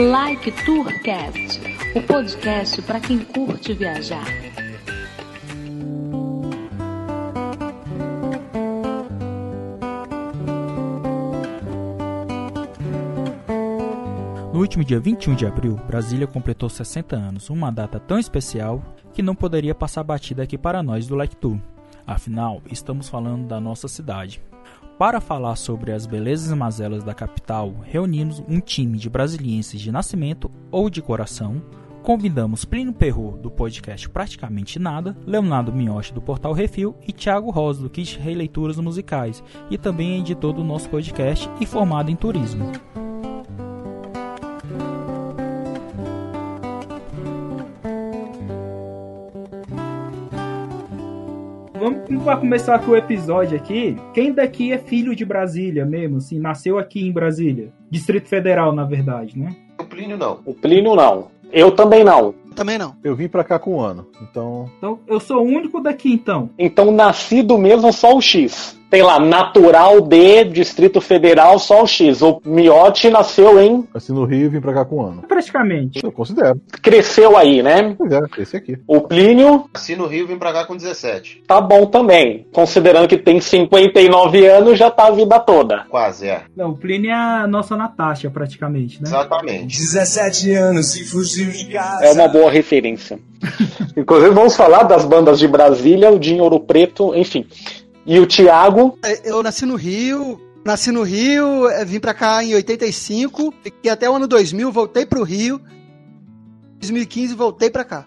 Like Tourcast, o podcast para quem curte viajar. No último dia 21 de abril, Brasília completou 60 anos, uma data tão especial que não poderia passar batida aqui para nós do Like Tour. Afinal, estamos falando da nossa cidade. Para falar sobre as belezas mazelas da capital, reunimos um time de brasilienses de nascimento ou de coração. Convidamos Plínio Perro, do podcast Praticamente Nada, Leonardo Miotti, do Portal Refil, e Thiago Rosa, do Kit Releituras Musicais, e também é editor do nosso podcast e formado em turismo. Vamos para começar aqui o episódio aqui. Quem daqui é filho de Brasília mesmo, assim, nasceu aqui em Brasília? Distrito Federal, na verdade, né? O Plínio não. O Plínio não. Eu também não. Também não. Eu vim pra cá com um ano, então. Então, eu sou o único daqui, então. Então, nascido mesmo só o X. Tem lá, natural de Distrito Federal, só o X. O Miotti nasceu em. Nasci no Rio e vim pra cá com um ano. Praticamente. Eu considero. Cresceu aí, né? Pois é, esse aqui. O Plínio Nasci no Rio e vim pra cá com 17. tá bom também. Considerando que tem 59 anos, já tá a vida toda. Quase, é. Não, o Plínio é a nossa Natasha, praticamente, né? Exatamente. 17 anos e fugiu de casa. É uma boa referência. Inclusive, vamos falar das bandas de Brasília, o de Ouro Preto, enfim. E o Thiago, Eu nasci no Rio, nasci no Rio, eh, vim pra cá em 85, fiquei até o ano 2000, voltei pro Rio. 2015 voltei pra cá.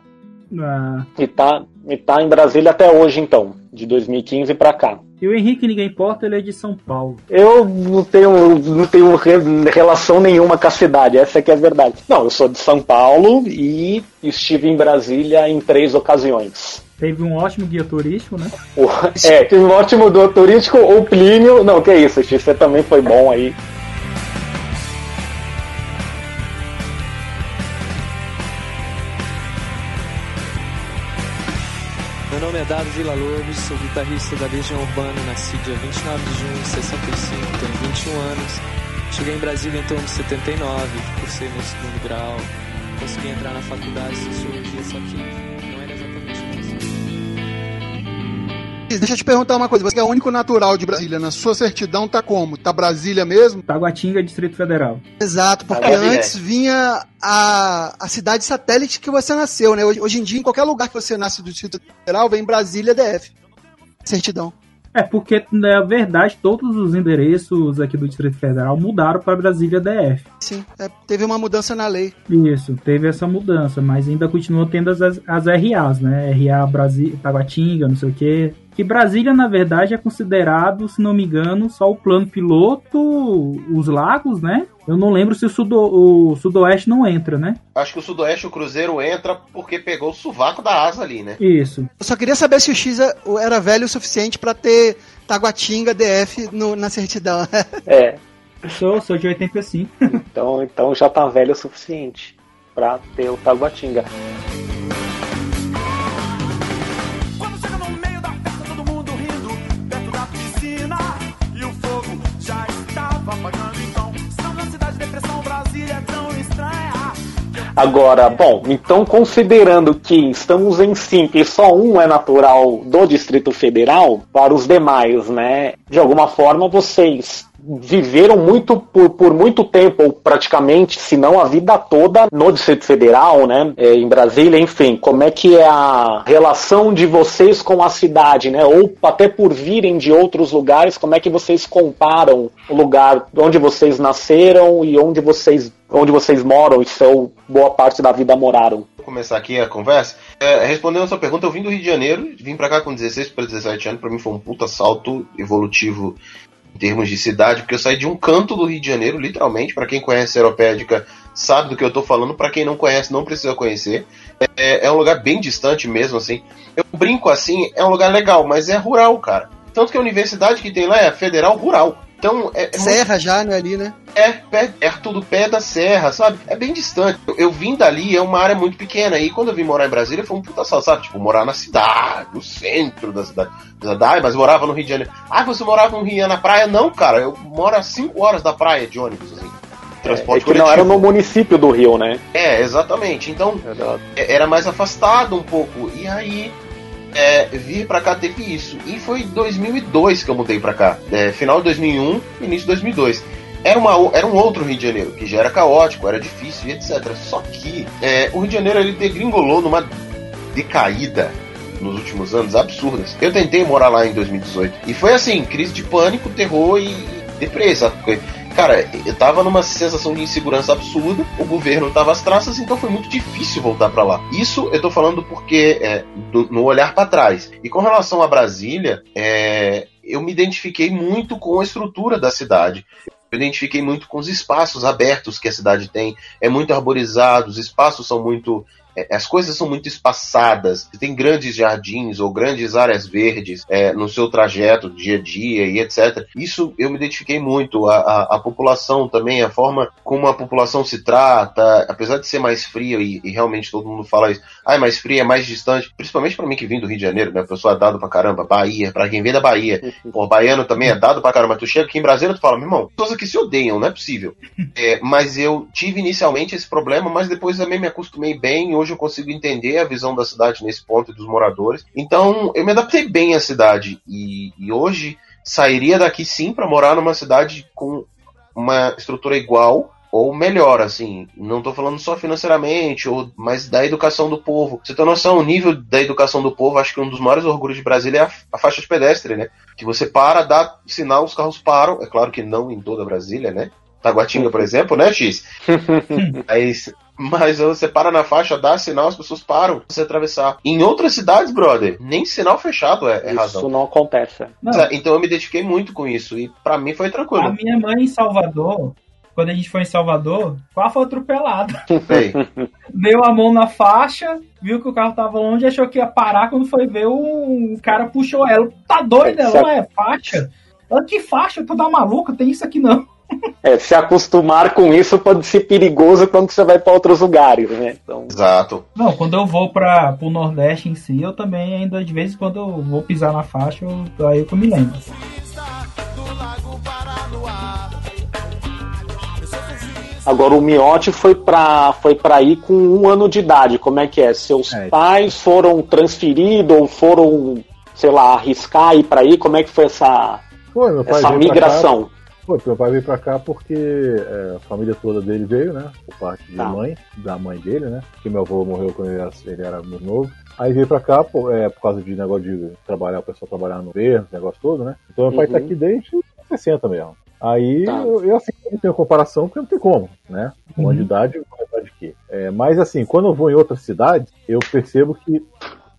Ah, e tá, e tá em Brasília até hoje, então. De 2015 pra cá. e o Henrique, ninguém importa, ele é de São Paulo. Eu não tenho, não tenho re- relação nenhuma com a cidade, essa que é a verdade. Não, eu sou de São Paulo e estive em Brasília em três ocasiões. Teve um ótimo guia turístico, né? É, tive um ótimo do turístico, o Plínio. Não, que isso, Xi, você também foi bom aí. Meu nome é Dado Vila Lobos, sou guitarrista da Legião Urbana, nasci dia 29 de junho de 65, tenho 21 anos. Cheguei em Brasília em torno de 79, cursei meu segundo grau, consegui entrar na faculdade de Sociologia, só que Deixa eu te perguntar uma coisa, você é o único natural de Brasília, na sua certidão tá como? Tá Brasília mesmo? Taguatinga, Distrito Federal. Exato, porque antes vinha a, a cidade satélite que você nasceu, né? Hoje, hoje em dia, em qualquer lugar que você nasce do Distrito Federal, vem Brasília DF. Certidão. É porque, na verdade, todos os endereços aqui do Distrito Federal mudaram para Brasília DF. Sim, é, teve uma mudança na lei. Isso, teve essa mudança, mas ainda continua tendo as, as RAs, né? RA Brasília, Taguatinga, não sei o quê. Que Brasília, na verdade, é considerado, se não me engano, só o plano piloto, os lagos, né? Eu não lembro se o, sudo, o sudoeste não entra, né? Acho que o Sudoeste, o Cruzeiro entra porque pegou o sovaco da asa ali, né? Isso. Eu só queria saber se o X era velho o suficiente pra ter Taguatinga DF no- na certidão. É, Sou, sou de 85. então, então já tá velho o suficiente pra ter o Taguatinga. Agora, bom, então considerando que estamos em cinco e só um é natural do Distrito Federal, para os demais, né? De alguma forma vocês viveram muito por, por muito tempo, ou praticamente, se não a vida toda, no Distrito Federal, né? é, em Brasília, enfim, como é que é a relação de vocês com a cidade, né? Ou até por virem de outros lugares, como é que vocês comparam o lugar onde vocês nasceram e onde vocês onde vocês moram e são boa parte da vida moraram. Vou começar aqui a conversa. É, respondendo a sua pergunta, eu vim do Rio de Janeiro, vim pra cá com 16 para 17 anos, pra mim foi um puta salto evolutivo em termos de cidade, porque eu saí de um canto do Rio de Janeiro, literalmente, pra quem conhece a Aeropédica sabe do que eu tô falando, pra quem não conhece não precisa conhecer. É, é um lugar bem distante mesmo, assim. Eu brinco assim, é um lugar legal, mas é rural, cara. Tanto que a universidade que tem lá é a Federal Rural. Então, é, é muito Serra já, né, ali, né? é, pé, perto do pé da serra, sabe? É bem distante. Eu, eu vim dali, é uma área muito pequena. E quando eu vim morar em Brasília, foi um puta salto, sabe? Tipo, morar na cidade, no centro da cidade. Da cidade, mas morava no Rio de Janeiro. Ah, você morava no Rio na praia? Não, cara. Eu moro a 5 horas da praia de ônibus, assim. transporte É que não era no município do Rio, né? É, exatamente. Então, é- era mais afastado um pouco. E aí, é, vir pra cá teve isso. E foi em 2002 que eu mudei pra cá. É, final de 2001, início de 2002. Era, uma, era um outro Rio de Janeiro, que já era caótico, era difícil e etc. Só que é, o Rio de Janeiro ele degringolou numa decaída nos últimos anos absurdas. Eu tentei morar lá em 2018. E foi assim, crise de pânico, terror e depressa. Cara, eu tava numa sensação de insegurança absurda, o governo tava às traças, então foi muito difícil voltar pra lá. Isso eu tô falando porque é, do- no olhar pra trás. E com relação a Brasília, é, eu me identifiquei muito com a estrutura da cidade. Eu identifiquei muito com os espaços abertos que a cidade tem. É muito arborizado, os espaços são muito. É, As coisas são muito espaçadas. Tem grandes jardins ou grandes áreas verdes é, no seu trajeto, dia a dia e etc. Isso eu me identifiquei muito. A, a, a população também, a forma como a população se trata, apesar de ser mais fria e, e realmente todo mundo fala isso, ah, é mais fria, é mais distante, principalmente pra mim que vim do Rio de Janeiro, né? A pessoa é dado pra caramba, Bahia, pra quem vem da Bahia, Pô, baiano também é dado pra caramba. Tu chega aqui em Brasília, tu fala, meu irmão, pessoas aqui se odeiam, não é possível. É, mas eu tive inicialmente esse problema, mas depois também me acostumei bem. e Hoje eu consigo entender a visão da cidade nesse ponto e dos moradores. Então eu me adaptei bem à cidade. E, e hoje sairia daqui sim pra morar numa cidade com uma estrutura igual ou melhor, assim. Não tô falando só financeiramente, ou, mas da educação do povo. Você tem noção, o nível da educação do povo, acho que um dos maiores orgulhos de Brasília é a, a faixa de pedestre, né? Que você para, dá sinal, os carros param. É claro que não em toda Brasília, né? Taguatinga, por exemplo, né, X? Aí, mas você para na faixa, dá sinal, as pessoas param pra você atravessar. Em outras cidades, brother, nem sinal fechado é, é Isso razão. não acontece. Não. Então eu me identifiquei muito com isso e pra mim foi A tranquilo. minha mãe em Salvador, quando a gente foi em Salvador, quase foi atropelada. Deu a mão na faixa, viu que o carro tava longe, achou que ia parar. Quando foi ver, o cara puxou ela. Tá doida? Ela não é faixa? Ela, que faixa? Tu tá maluca? Tem isso aqui não. É, se acostumar com isso pode ser perigoso quando você vai para outros lugares, né? Então, exato. Não, quando eu vou para o Nordeste em si, eu também ainda de vez em quando eu vou pisar na faixa, eu, aí eu me lembro. agora o Miotti foi pra, foi pra ir com um ano de idade. Como é que é? Seus É. pais foram transferidos ou foram, sei lá, arriscar ir pra aí? Como é que foi essa, Foi, meu pai essa migração? Foi, meu pai veio pra cá porque é, a família toda dele veio, né? Por parte de Tá. mãe, da mãe dele, né? Porque meu avô morreu quando ele era, ele era muito novo. Aí veio pra cá pô, é, por causa de negócio de trabalhar, o pessoal trabalhar no governo, negócio todo, né? Então meu pai tá Uhum. aqui desde 60 mesmo. Aí Tá. eu, eu, assim, não tenho comparação porque não tem como, né? Com a de idade, com a idade que. É, mas assim, quando eu vou em outras cidades, eu percebo que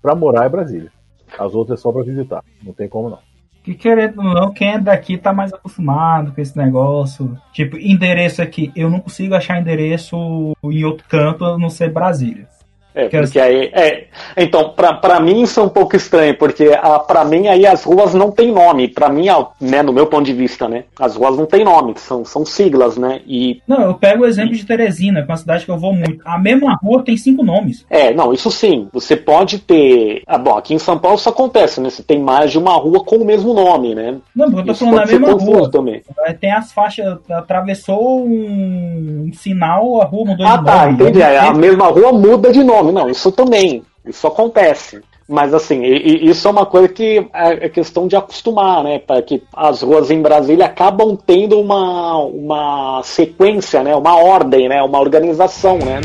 pra morar é Brasília. As outras é só pra visitar. Não tem como não. Que querendo ou não, quem é daqui tá mais acostumado com esse negócio. Tipo, endereço aqui. Eu não consigo achar endereço em outro canto a não ser Brasília. É, porque aí. É, então, pra, pra mim isso é um pouco estranho, porque a, pra mim aí as ruas não tem nome. Pra mim, né, no meu ponto de vista, né? As ruas não tem nome, são, são siglas, né? E. Não, eu pego o exemplo de Teresina, que é uma cidade que eu vou muito. A mesma rua tem cinco nomes. É, não, isso sim. Você pode ter. Ah, bom, aqui em São Paulo isso acontece, né? Você tem mais de uma rua com o mesmo nome, né? Não, porque eu tô Isso falando da mesma rua. também. Tem as faixas, atravessou um sinal, a rua mudou Ah, de tá, nome. entendi. Não Aí A mesma rua muda de nome. Não, isso também. Isso acontece. Mas assim, e- e isso é uma coisa que é é questão de acostumar, né? Para que as ruas em Brasília acabam tendo uma, uma sequência, né? Uma ordem, né? Uma organização, né?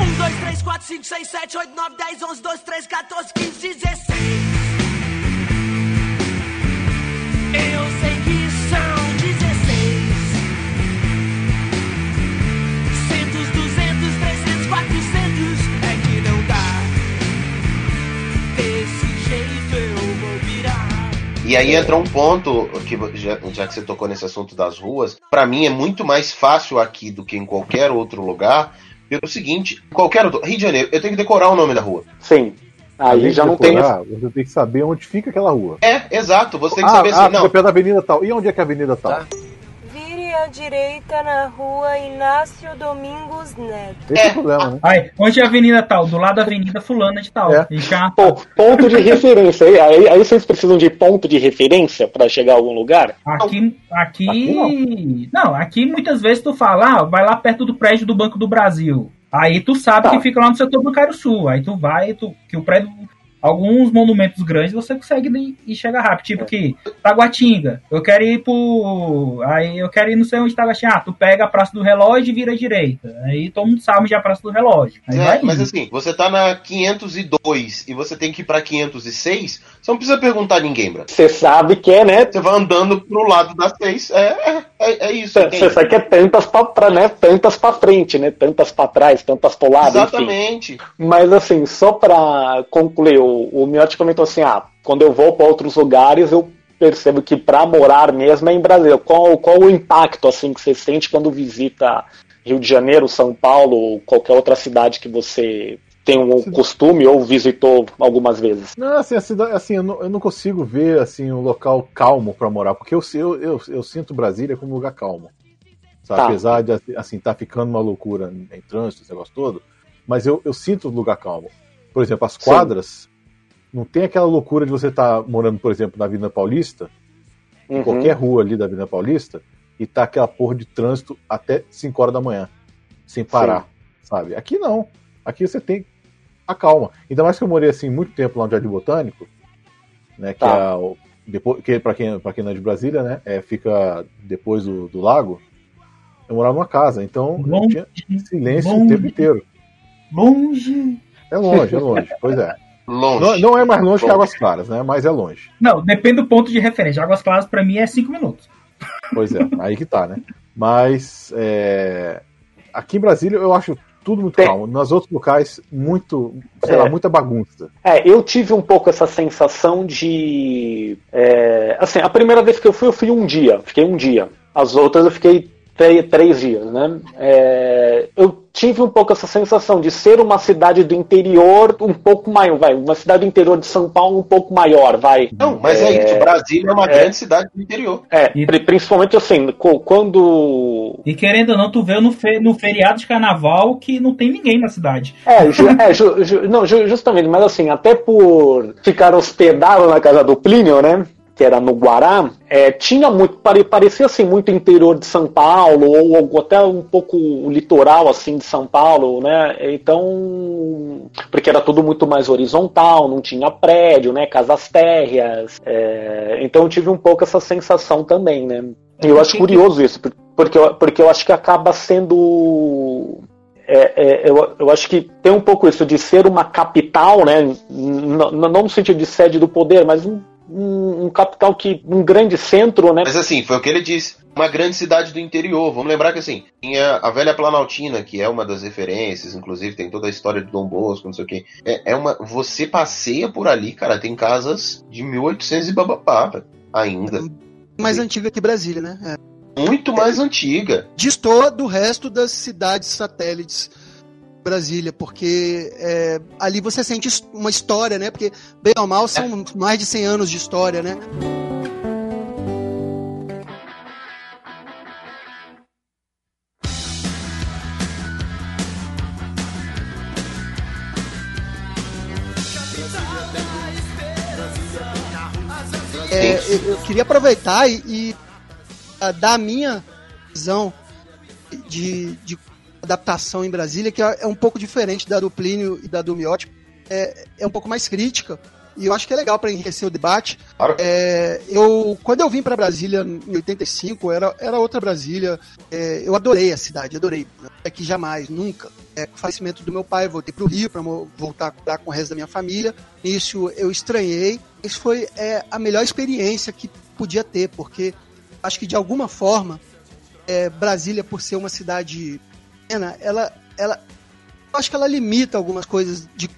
1, 2, 3, 4, 5, 6, 7, 8, 9, 10, 11, 12, 13, 14, 15, 16. Eu sei E aí entra um ponto que já, já que você tocou nesse assunto das ruas, pra mim é muito mais fácil aqui do que em qualquer outro lugar. Pelo seguinte, qualquer outro, Rio de Janeiro, eu tenho que decorar o nome da rua. Sim. Aí já não tem. Você tem que saber onde fica aquela rua. É, exato, você tem que ah, saber ah, assim, não. perto da avenida tal. E onde é que é a avenida tal? Tá. Vire à direita na rua Inácio Domingos Neto. Esse é, o problema, né? Aí, onde é a avenida tal? Do lado da avenida fulana de tal. É. E já... Pô, ponto de referência. Aí, aí, aí vocês precisam de ponto de referência pra chegar a algum lugar? Aqui, aqui, Aqui não. aqui muitas vezes tu fala, ah, vai lá perto do prédio do Banco do Brasil. Aí tu sabe Tá. que fica lá no setor bancário sul. Aí tu vai, tu, que o prédio, alguns monumentos grandes você consegue ir, ir chegar rápido. Tipo que Taguatinga, eu quero ir pro. Aí eu quero ir não sei onde Taguatinga. Ah, tu pega a Praça do Relógio e vira à direita. Aí todo mundo sabe onde é a Praça do Relógio. Aí É, vai mas assim, você tá na 502 e você tem que ir pra 506, você não precisa perguntar a ninguém, bro. Você sabe que é, né? Você vai andando pro lado da 6. É, é, é, é isso. Você sabe que é tantas pra, pra, né? Tantas pra frente, né? Tantas pra trás, tantas pro lado, enfim. Exatamente. Mas assim, só pra concluir, o, o Miotti comentou assim, ah, quando eu vou pra outros lugares, eu percebo que pra morar mesmo é em Brasília. Qual, qual o impacto assim que você sente quando visita Rio de Janeiro, São Paulo ou qualquer outra cidade que você tem um costume ou visitou algumas vezes? Não, assim, a cidade, assim eu, não, eu não consigo ver assim um local calmo pra morar, porque eu, eu, eu, eu sinto Brasília como um lugar calmo. Tá. Apesar de assim, tá ficando uma loucura em trânsito, esse negócio todo, mas eu, eu sinto um lugar calmo. Por exemplo, as Sim. quadras, não tem aquela loucura de você estar morando, por exemplo, na Avenida Paulista, em Uhum. qualquer rua ali da Avenida Paulista, e tá aquela porra de trânsito até 5 horas da manhã, sem parar, sabe? Aqui não. Aqui você tem a calma. Ainda mais que eu morei assim muito tempo lá no Jardim Botânico, né? Que Tá. é o, depois, que para quem, pra quem não é de Brasília, né? É, fica depois do, do lago. Eu morava numa casa, então eu Longe, tinha silêncio longe. o tempo inteiro. longe. É longe, é longe. Pois é. Longe. Não, não é mais longe que Longe. Águas Claras, né? Mas é longe. Não, depende do ponto de referência. Águas Claras pra mim é 5 minutos. Pois é, aí que tá, né? Mas é, aqui em Brasília eu acho tudo muito Tem- calmo. Nos outros locais, muito, sei É. lá, muita bagunça. É, eu tive um pouco essa sensação de. é, assim, a primeira vez que eu fui, eu fui um dia, fiquei um dia. As outras eu fiquei tre- três dias, né? É, eu tive um pouco essa sensação de ser uma cidade do interior um pouco maior, vai, uma cidade do interior de São Paulo um pouco maior, vai. Não, mas é, isso. Brasília é uma grande cidade do interior. É, E- pri- principalmente assim, quando. E querendo ou não, tu vê no, fe- no feriado de carnaval que não tem ninguém na cidade. É, ju- é, ju- ju- não, ju- justamente, mas assim, até por ficar hospedado na casa do Plínio, né? Que era no Guará, é, tinha muito, pare- parecia assim, muito interior de São Paulo, ou, ou até um pouco o litoral assim de São Paulo, né? Então, porque era tudo muito mais horizontal, não tinha prédio, né? Casas térreas. é, então eu tive um pouco essa sensação também, né? E eu acho curioso isso, por- porque eu, porque eu acho que acaba sendo é, é, eu, eu acho que tem um pouco isso de ser uma capital, né? N- n- não no sentido de sede do poder, mas um, um, um capital que. um grande centro, né? Mas assim, foi o que ele disse. Uma grande cidade do interior. Vamos lembrar que assim, tinha a velha Planaltina, que é uma das referências, inclusive tem toda a história de Dom Bosco, não sei o quê. É, é uma. Você passeia por ali, cara, tem casas de 1800 e babapá, velho, ainda. Mais Sim. antiga que Brasília, né? É. Muito mais antiga. Distor do resto das cidades satélites Brasília, porque é, ali você sente uma história, né? Porque, bem ou mal, são mais de 100 anos de história, né? É, eu, eu queria aproveitar e, e, ah, dar a minha visão de, de adaptação em Brasília, que é é um pouco diferente da do Plínio e da do Miotti. É, é um pouco mais crítica. E eu acho que é legal para enriquecer o debate. Claro. É, eu, quando eu vim para Brasília em 85, era, era outra Brasília. É, eu adorei a cidade, adorei. É que jamais, nunca. É, com o falecimento do meu pai, voltei para o Rio para voltar a cuidar com o resto da minha família. Nisso eu estranhei. Isso foi é, a melhor experiência que podia ter, porque acho que de alguma forma é, Brasília, por ser uma cidade pequena, ela, ela, eu acho que ela limita algumas coisas de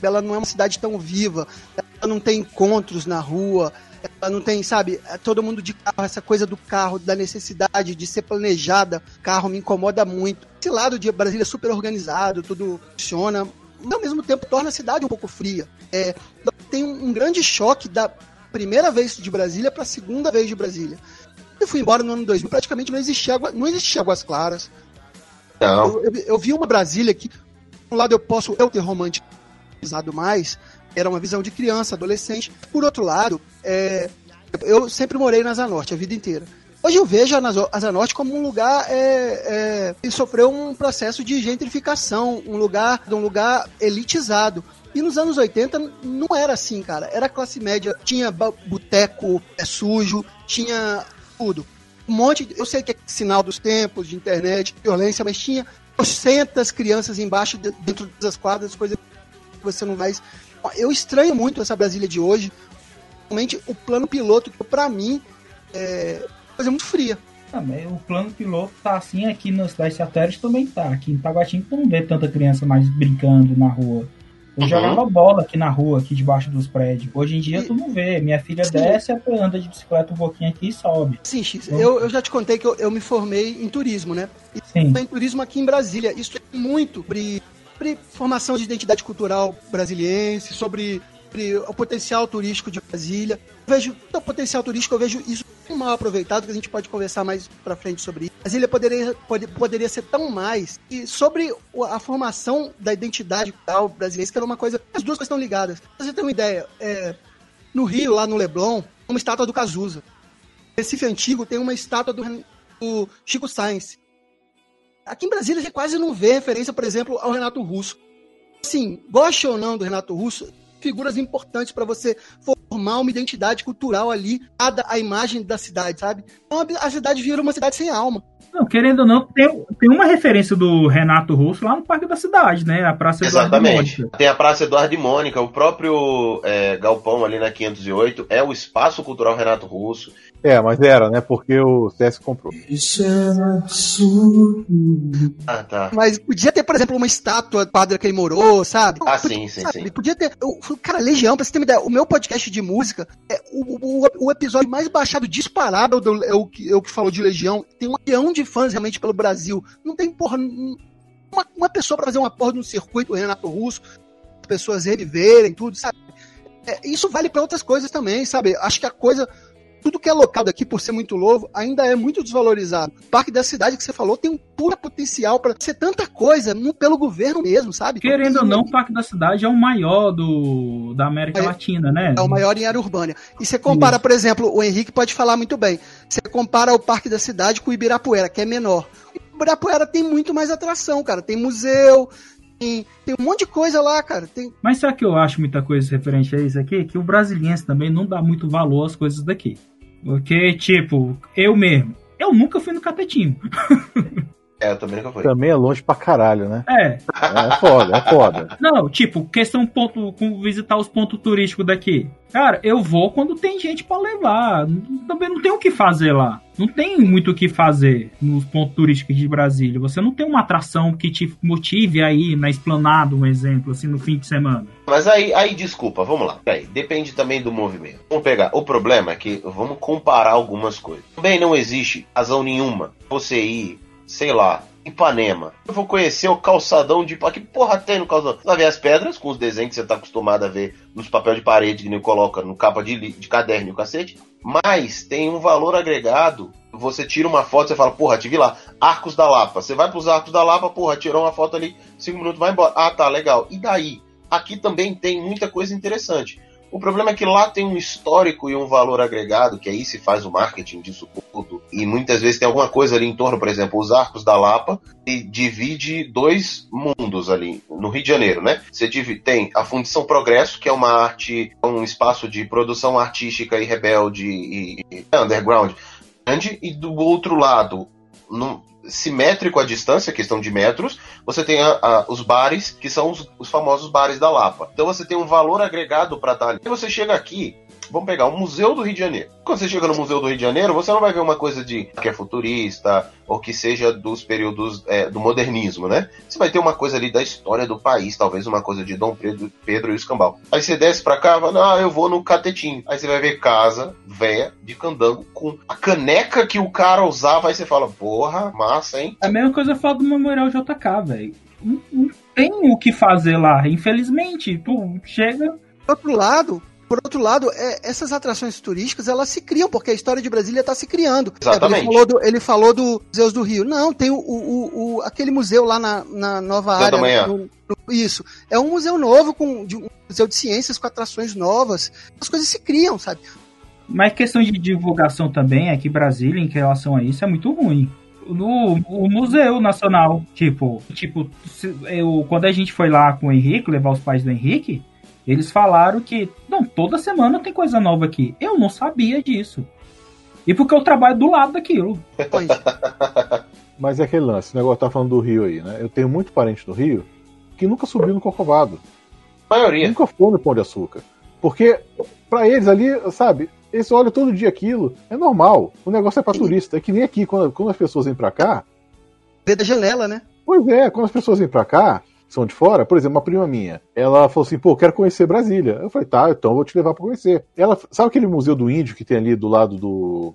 ela não é uma cidade tão viva, ela não tem encontros na rua, ela não tem, sabe, é todo mundo de carro, essa coisa do carro, da necessidade de ser planejada, carro me incomoda muito. Esse lado de Brasília é super organizado, tudo funciona, mas ao mesmo tempo torna a cidade um pouco fria. É, tem um, grande choque da primeira vez de Brasília para a segunda vez de Brasília. Eu fui embora no ano 2000, praticamente não existia, não existia Águas Claras. Não. Eu, eu, eu vi uma Brasília que, por um lado, eu posso eu ter romantizado mais, era uma visão de criança, adolescente. Por outro lado, é, eu sempre morei na Asa Norte a vida inteira. Hoje eu vejo a Asa Norte como um lugar é, é, que sofreu um processo de gentrificação, um lugar, um lugar elitizado. E nos anos 80 não era assim, cara. Era classe média, tinha boteco é, sujo, tinha tudo. Um monte, de- eu sei que é sinal dos tempos, de internet, violência, mas tinha 800 crianças embaixo, de- dentro das quadras, coisa que você não mais. Eu estranho muito essa Brasília de hoje. Realmente, o plano piloto, que pra mim é coisa muito fria. Também, o plano piloto tá assim aqui nas cidades satélites também tá. Aqui em Taguatinga não vê tanta criança mais brincando na rua. Eu Uhum. jogava bola aqui na rua, aqui debaixo dos prédios. Hoje em dia tu não vê. Minha filha Sim. desce, anda de bicicleta um pouquinho aqui e sobe. Sim, X, eu, eu já te contei que eu, eu me formei em turismo, né? E Sim. em turismo aqui em Brasília. Isso é muito sobre, sobre formação de identidade cultural brasiliense, sobre, sobre o potencial turístico de Brasília. Eu vejo o potencial turístico, eu vejo isso mal aproveitado, que a gente pode conversar mais pra frente sobre isso. Brasília poderia, pode- poderia ser tão mais. E sobre a formação da identidade cultural brasileira, que era uma coisa. As duas coisas estão ligadas. Pra você ter uma ideia, é, no Rio, lá no Leblon, uma estátua do Cazuza. Recife Antigo tem uma estátua do, do Chico Sainz. Aqui em Brasília gente quase não vê referência, por exemplo, ao Renato Russo. Assim, goste ou não do Renato Russo, figuras importantes para você formar uma identidade cultural ali, dada a imagem da cidade, sabe? Então a- a cidade vira uma cidade sem alma. Não, querendo ou não, tem, tem uma referência do Renato Russo lá no Parque da Cidade, né? A Praça Eduardo Exatamente. Mônica. Tem a Praça Eduardo e Mônica, o próprio é, Galpão ali na 508 é o Espaço Cultural Renato Russo. É, mas era, né? Porque o CS comprou. Ah, tá. Mas podia ter, por exemplo, uma estátua do padre que ele morou, sabe? Ah, Podia- sim, sim, sabe? sim. Podia ter. eu- cara, Legião, pra você ter uma ideia, o meu podcast de música é o, o, o episódio mais baixado disparado do, é, o que, é o que falou de Legião. Tem um milhão de fãs realmente pelo Brasil. Não tem, porra, uma, uma pessoa pra fazer uma porra de um circuito Renato Russo, as pessoas reviverem, tudo, sabe? É, isso vale pra outras coisas também, sabe? Acho que a coisa. Tudo que é local daqui, por ser muito novo, ainda é muito desvalorizado. O Parque da Cidade que você falou tem um puro potencial pra ser tanta coisa no- pelo governo mesmo, sabe? Querendo ou não, o Parque da Cidade é o maior do, da América É- Latina, né? É o maior em área urbana. E você compara, por exemplo, o Henrique pode falar muito bem. Você compara o Parque da Cidade com o Ibirapuera, que é menor. O Ibirapuera tem muito mais atração, cara. Tem museu, tem, tem um monte de coisa lá, cara. Tem, Mas sabe que eu acho muita coisa referente a isso aqui? Que o brasiliense também não dá muito valor às coisas daqui. Porque, tipo, eu mesmo, eu nunca fui no Catetinho. É, eu também nunca fui. Também é longe pra caralho, né? É, É foda, é foda. não, tipo, questão ponto, com visitar os pontos turísticos daqui. Cara, eu vou quando tem gente pra levar. Também não tem o que fazer lá. Não tem muito o que fazer nos pontos turísticos de Brasília. Você não tem uma atração que te motive aí na esplanada, um exemplo, assim, no fim de semana. Mas aí, aí, desculpa, vamos lá. Aí, depende também do movimento. Vamos pegar. O problema é que vamos comparar algumas coisas. Também não existe razão nenhuma você ir, sei lá, Ipanema. Eu vou conhecer o calçadão de Ipanema. Que porra tem no calçadão? Você vai ver as pedras com os desenhos que você tá acostumado a ver nos papel de parede que nem coloca no capa de, de caderno e o cacete. Mas tem um valor agregado. Você tira uma foto, você fala, porra, te vi lá, Arcos da Lapa. Você vai pros Arcos da Lapa, porra, tirou uma foto ali, cinco minutos, vai embora. Ah, tá, legal. E daí? aqui também tem muita coisa interessante. O problema é que lá tem um histórico e um valor agregado, que aí se faz o marketing disso tudo. E muitas vezes tem alguma coisa ali em torno, por exemplo, os Arcos da Lapa, e divide dois mundos ali no Rio de Janeiro, né? Você divi- tem a Fundição Progresso, que é uma arte, um espaço de produção artística e rebelde e, e underground grande, e do outro lado, num- simétrico à distância, questão de metros, você tem a- a- os bares, que são os, os famosos bares da Lapa. Então você tem um valor agregado para estar ali. E você chega aqui, vamos pegar o Museu do Rio de Janeiro. Quando você chega no Museu do Rio de Janeiro, você não vai ver uma coisa de que é futurista ou que seja dos períodos é, do modernismo, né? Você vai ter uma coisa ali da história do país, talvez uma coisa de Dom Pedro, Pedro e o Escambau. Aí você desce pra cá, fala, ah, eu vou no Catetinho. Aí você vai ver casa véia de candango com a caneca que o cara usava. Aí você fala, porra, massa, hein? É a mesma coisa fala do Memorial JK, velho. Não, não tem o que fazer lá, infelizmente. Tu chega. Por outro lado, Por outro lado, é, essas atrações turísticas, elas se criam, porque a história de Brasília está se criando. Exatamente. Ele falou, do, ele falou do Museus do Rio. Não, tem o, o, o- aquele museu lá na, na nova área. da Manhã. no- no- isso. É um museu novo, com, de, um museu de ciências com atrações novas. As coisas se criam, sabe? Mas questão de divulgação também é que Brasília, em relação a isso, é muito ruim. No o Museu Nacional, tipo, tipo, eu, quando a gente foi lá com o Henrique, levar os pais do Henrique, eles falaram que, não, toda semana tem coisa nova aqui. Eu não sabia disso. E porque eu trabalho do lado daquilo. Onde? Mas é aquele lance, o negócio tá falando do Rio aí, né? Eu tenho muito parente no Rio que nunca subiu no Corcovado. A maioria. Nunca foi no Pão de Açúcar. Porque, pra eles ali, sabe, eles olham todo dia aquilo, é normal. O negócio é pra turista. É que nem aqui, quando, quando as pessoas vêm pra cá. Vê da janela, né? Pois é, quando as pessoas vêm pra cá, são de fora, por exemplo, uma prima minha, ela falou assim, pô, eu quero conhecer Brasília. Eu falei, tá, então eu vou te levar pra conhecer. Ela, sabe aquele museu do índio que tem ali do lado do.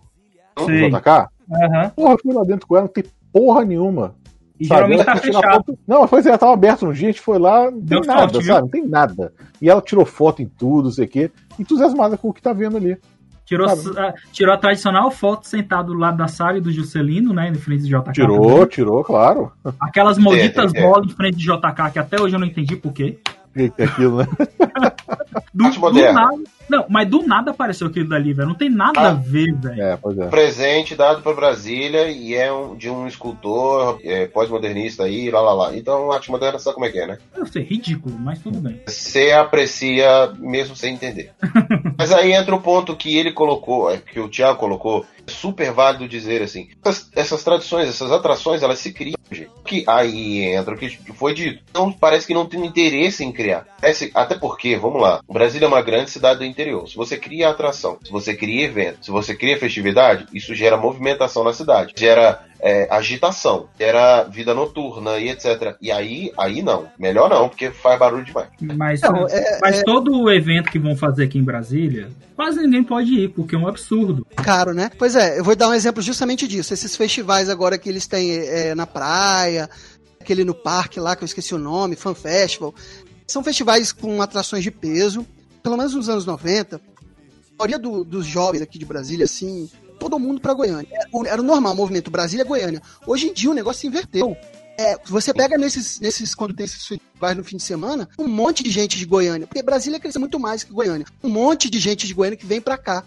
JK? Aham. Porra, eu fui lá dentro com ela, não tem porra nenhuma. E Sabe, geralmente ela tá fechado. foto- Não, pois é, tava aberto no dia, a gente foi lá, não tem Deu nada, sorte, viu? sabe? Não tem nada. E ela tirou foto em tudo, não sei o quê, entusiasmada com o que tá vendo ali. Tirou, Sabe? a, tirou a tradicional foto sentado do lado da sala e do Juscelino, né? Em frente do JK. Tirou, também. tirou, claro. Aquelas malditas É, é, é. bolas em frente do JK, que até hoje eu não entendi por quê. Que é aquilo, né? Do, do nada. Não, mas do nada apareceu aquilo dali, velho. Não tem nada Ah. a ver, velho. É, pois é. Presente dado para Brasília e é um- de um escultor é, pós-modernista aí, lá lá lá. Então, arte moderna sabe como é que é, né? Eu sei, ridículo, mas tudo bem. Você aprecia mesmo sem entender. Mas aí entra o ponto que ele colocou, é, que o Thiago colocou, super válido dizer assim, essas, essas tradições, essas atrações, elas se criam, gente. Que aí entra o que foi dito. Então parece que não tem interesse em criar. Até porque, vamos lá, Brasília é uma grande cidade do interior. Se você cria atração, se você cria evento, se você cria festividade, isso gera movimentação na cidade, gera é, agitação, gera vida noturna e etc. E aí, aí não. Melhor não, porque faz barulho demais. Mas, Não, é- mas é- todo o evento que vão fazer aqui em Brasília, quase ninguém pode ir, porque é um absurdo. caro, né? Pois é, eu vou dar um exemplo justamente disso. Esses festivais agora que eles têm é, na praia, aquele no parque lá, que eu esqueci o nome, Fan Festival, são festivais com atrações de peso. Pelo menos nos anos 90, a maioria do- dos jovens aqui de Brasília, assim, todo mundo pra Goiânia. Era, o- normal, movimento Brasília-Goiânia. Hoje em dia o negócio se inverteu. É, você pega nesses, nesses, quando tem esses festivais no fim de semana, um monte de gente de Goiânia, porque Brasília cresce muito mais que Goiânia. Um monte de gente de Goiânia que vem pra cá.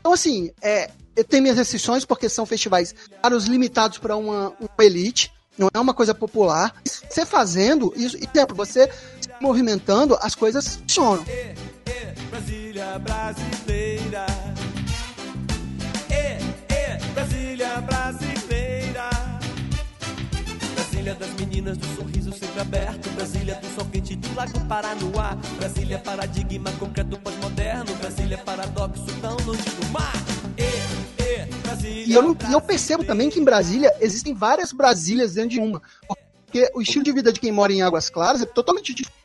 Então, assim, é, eu tenho minhas restrições porque são festivais caros limitados para uma, uma elite, não é uma coisa popular. Você fazendo isso, e exemplo, você se movimentando, as coisas funcionam. Brasília brasileira. Brasília das meninas do sorriso sempre aberto. Brasília do sol quente do lago Paranoá. Brasília paradigma concreto pós-moderno. Brasília paradoxo tão longe do mar. É, é, Brasília. E eu, não- e eu percebo também que em Brasília existem várias Brasílias dentro de uma. Porque o estilo de vida de quem mora em Águas Claras é totalmente diferente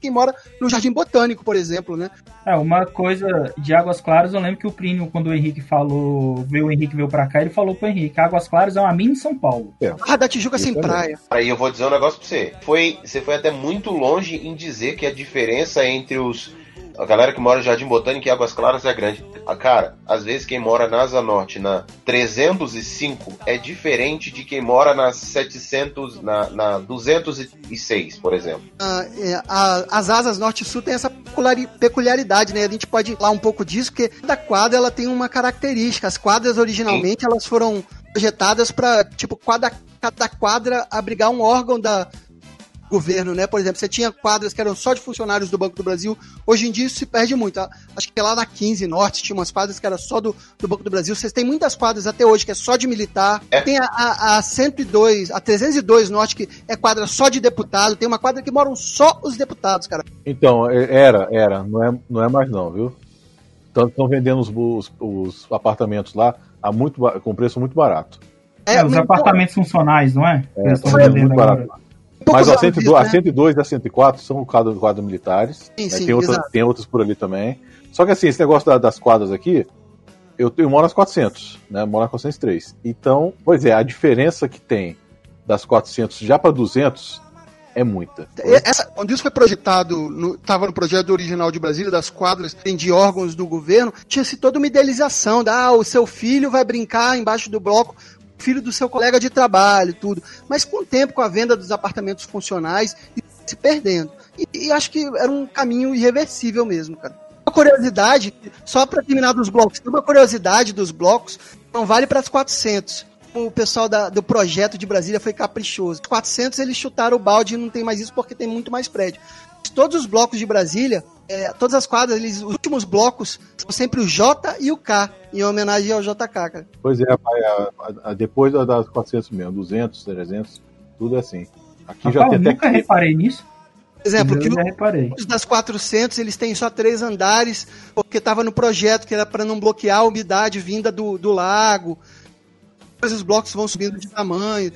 quem mora no Jardim Botânico, por exemplo, né? É, uma coisa de Águas Claras, eu lembro que o Plínio, quando o Henrique falou, veio o Henrique veio pra cá, ele falou pro Henrique, Águas Claras é uma mini São Paulo. Ah, da Tijuca sem Isso é praia. Aí eu vou dizer um negócio pra você. Foi, você foi até muito longe em dizer que a diferença entre os. A galera que mora em Jardim Botânico e Águas Claras é grande. Ah, cara, às vezes quem mora na Asa Norte, na 305, é diferente de quem mora na 700, na, na 206, por exemplo. Ah, é, a- as asas norte e sul tem essa peculiari- peculiaridade, né? A gente pode falar um pouco disso, porque cada quadra ela tem uma característica. As quadras originalmente elas foram projetadas para tipo quadra, cada quadra abrigar um órgão da governo, né? Por exemplo, você tinha quadras que eram só de funcionários do Banco do Brasil. Hoje em dia isso se perde muito. tá? Acho que lá na 15 Norte tinha umas quadras que eram só do, do Banco do Brasil. Vocês têm muitas quadras até hoje que é só de militar. É. Tem a, a, a 102, a 302 Norte que é quadra só de deputado. Tem uma quadra que moram só os deputados, cara. Então, é- era, era, não é, não é mais não, viu? Tanto estão vendendo os, os, os apartamentos lá a muito, com preço muito barato. É, os então, apartamentos funcionais, não é? É, estão vendendo muito agora. barato. poucos Mas a anos 102, isso, a né? 102 e a 104 são quadros, quadros militares. Sim, né? sim, tem, outra, exato. tem outros por ali também. Só que assim, esse negócio da- das quadras aqui, eu, eu moro nas 400, né? Eu moro nas 403. Então, pois é, a diferença que tem das 400 já para 200 É muita. Essa, quando isso foi projetado, estava no, projeto original de Brasília, das quadras de órgãos do governo, tinha-se toda uma idealização da ah, o seu filho vai brincar embaixo do bloco, filho do seu colega de trabalho, tudo. Mas com o tempo, com a venda dos apartamentos funcionais, se perdendo. E, e acho que era um caminho irreversível mesmo, cara. Uma curiosidade, só para terminar dos blocos, uma curiosidade dos blocos não vale para as 400 o pessoal da, do projeto de Brasília foi caprichoso. 400 eles chutaram o balde e não tem mais isso porque tem muito mais prédio. Todos os blocos de Brasília, é, todas as quadras, eles, os últimos blocos são sempre o J e o K, em homenagem ao JK, cara. Pois é, pai, a, a, depois das 400 mesmo, 200, 300, tudo é assim. Aqui Rapaz, já tem eu nunca que... reparei nisso. Por exemplo, que os das 400 eles têm só três andares, porque estava no projeto que era para não bloquear a umidade vinda do, do lago depois os blocos vão subindo de tamanho.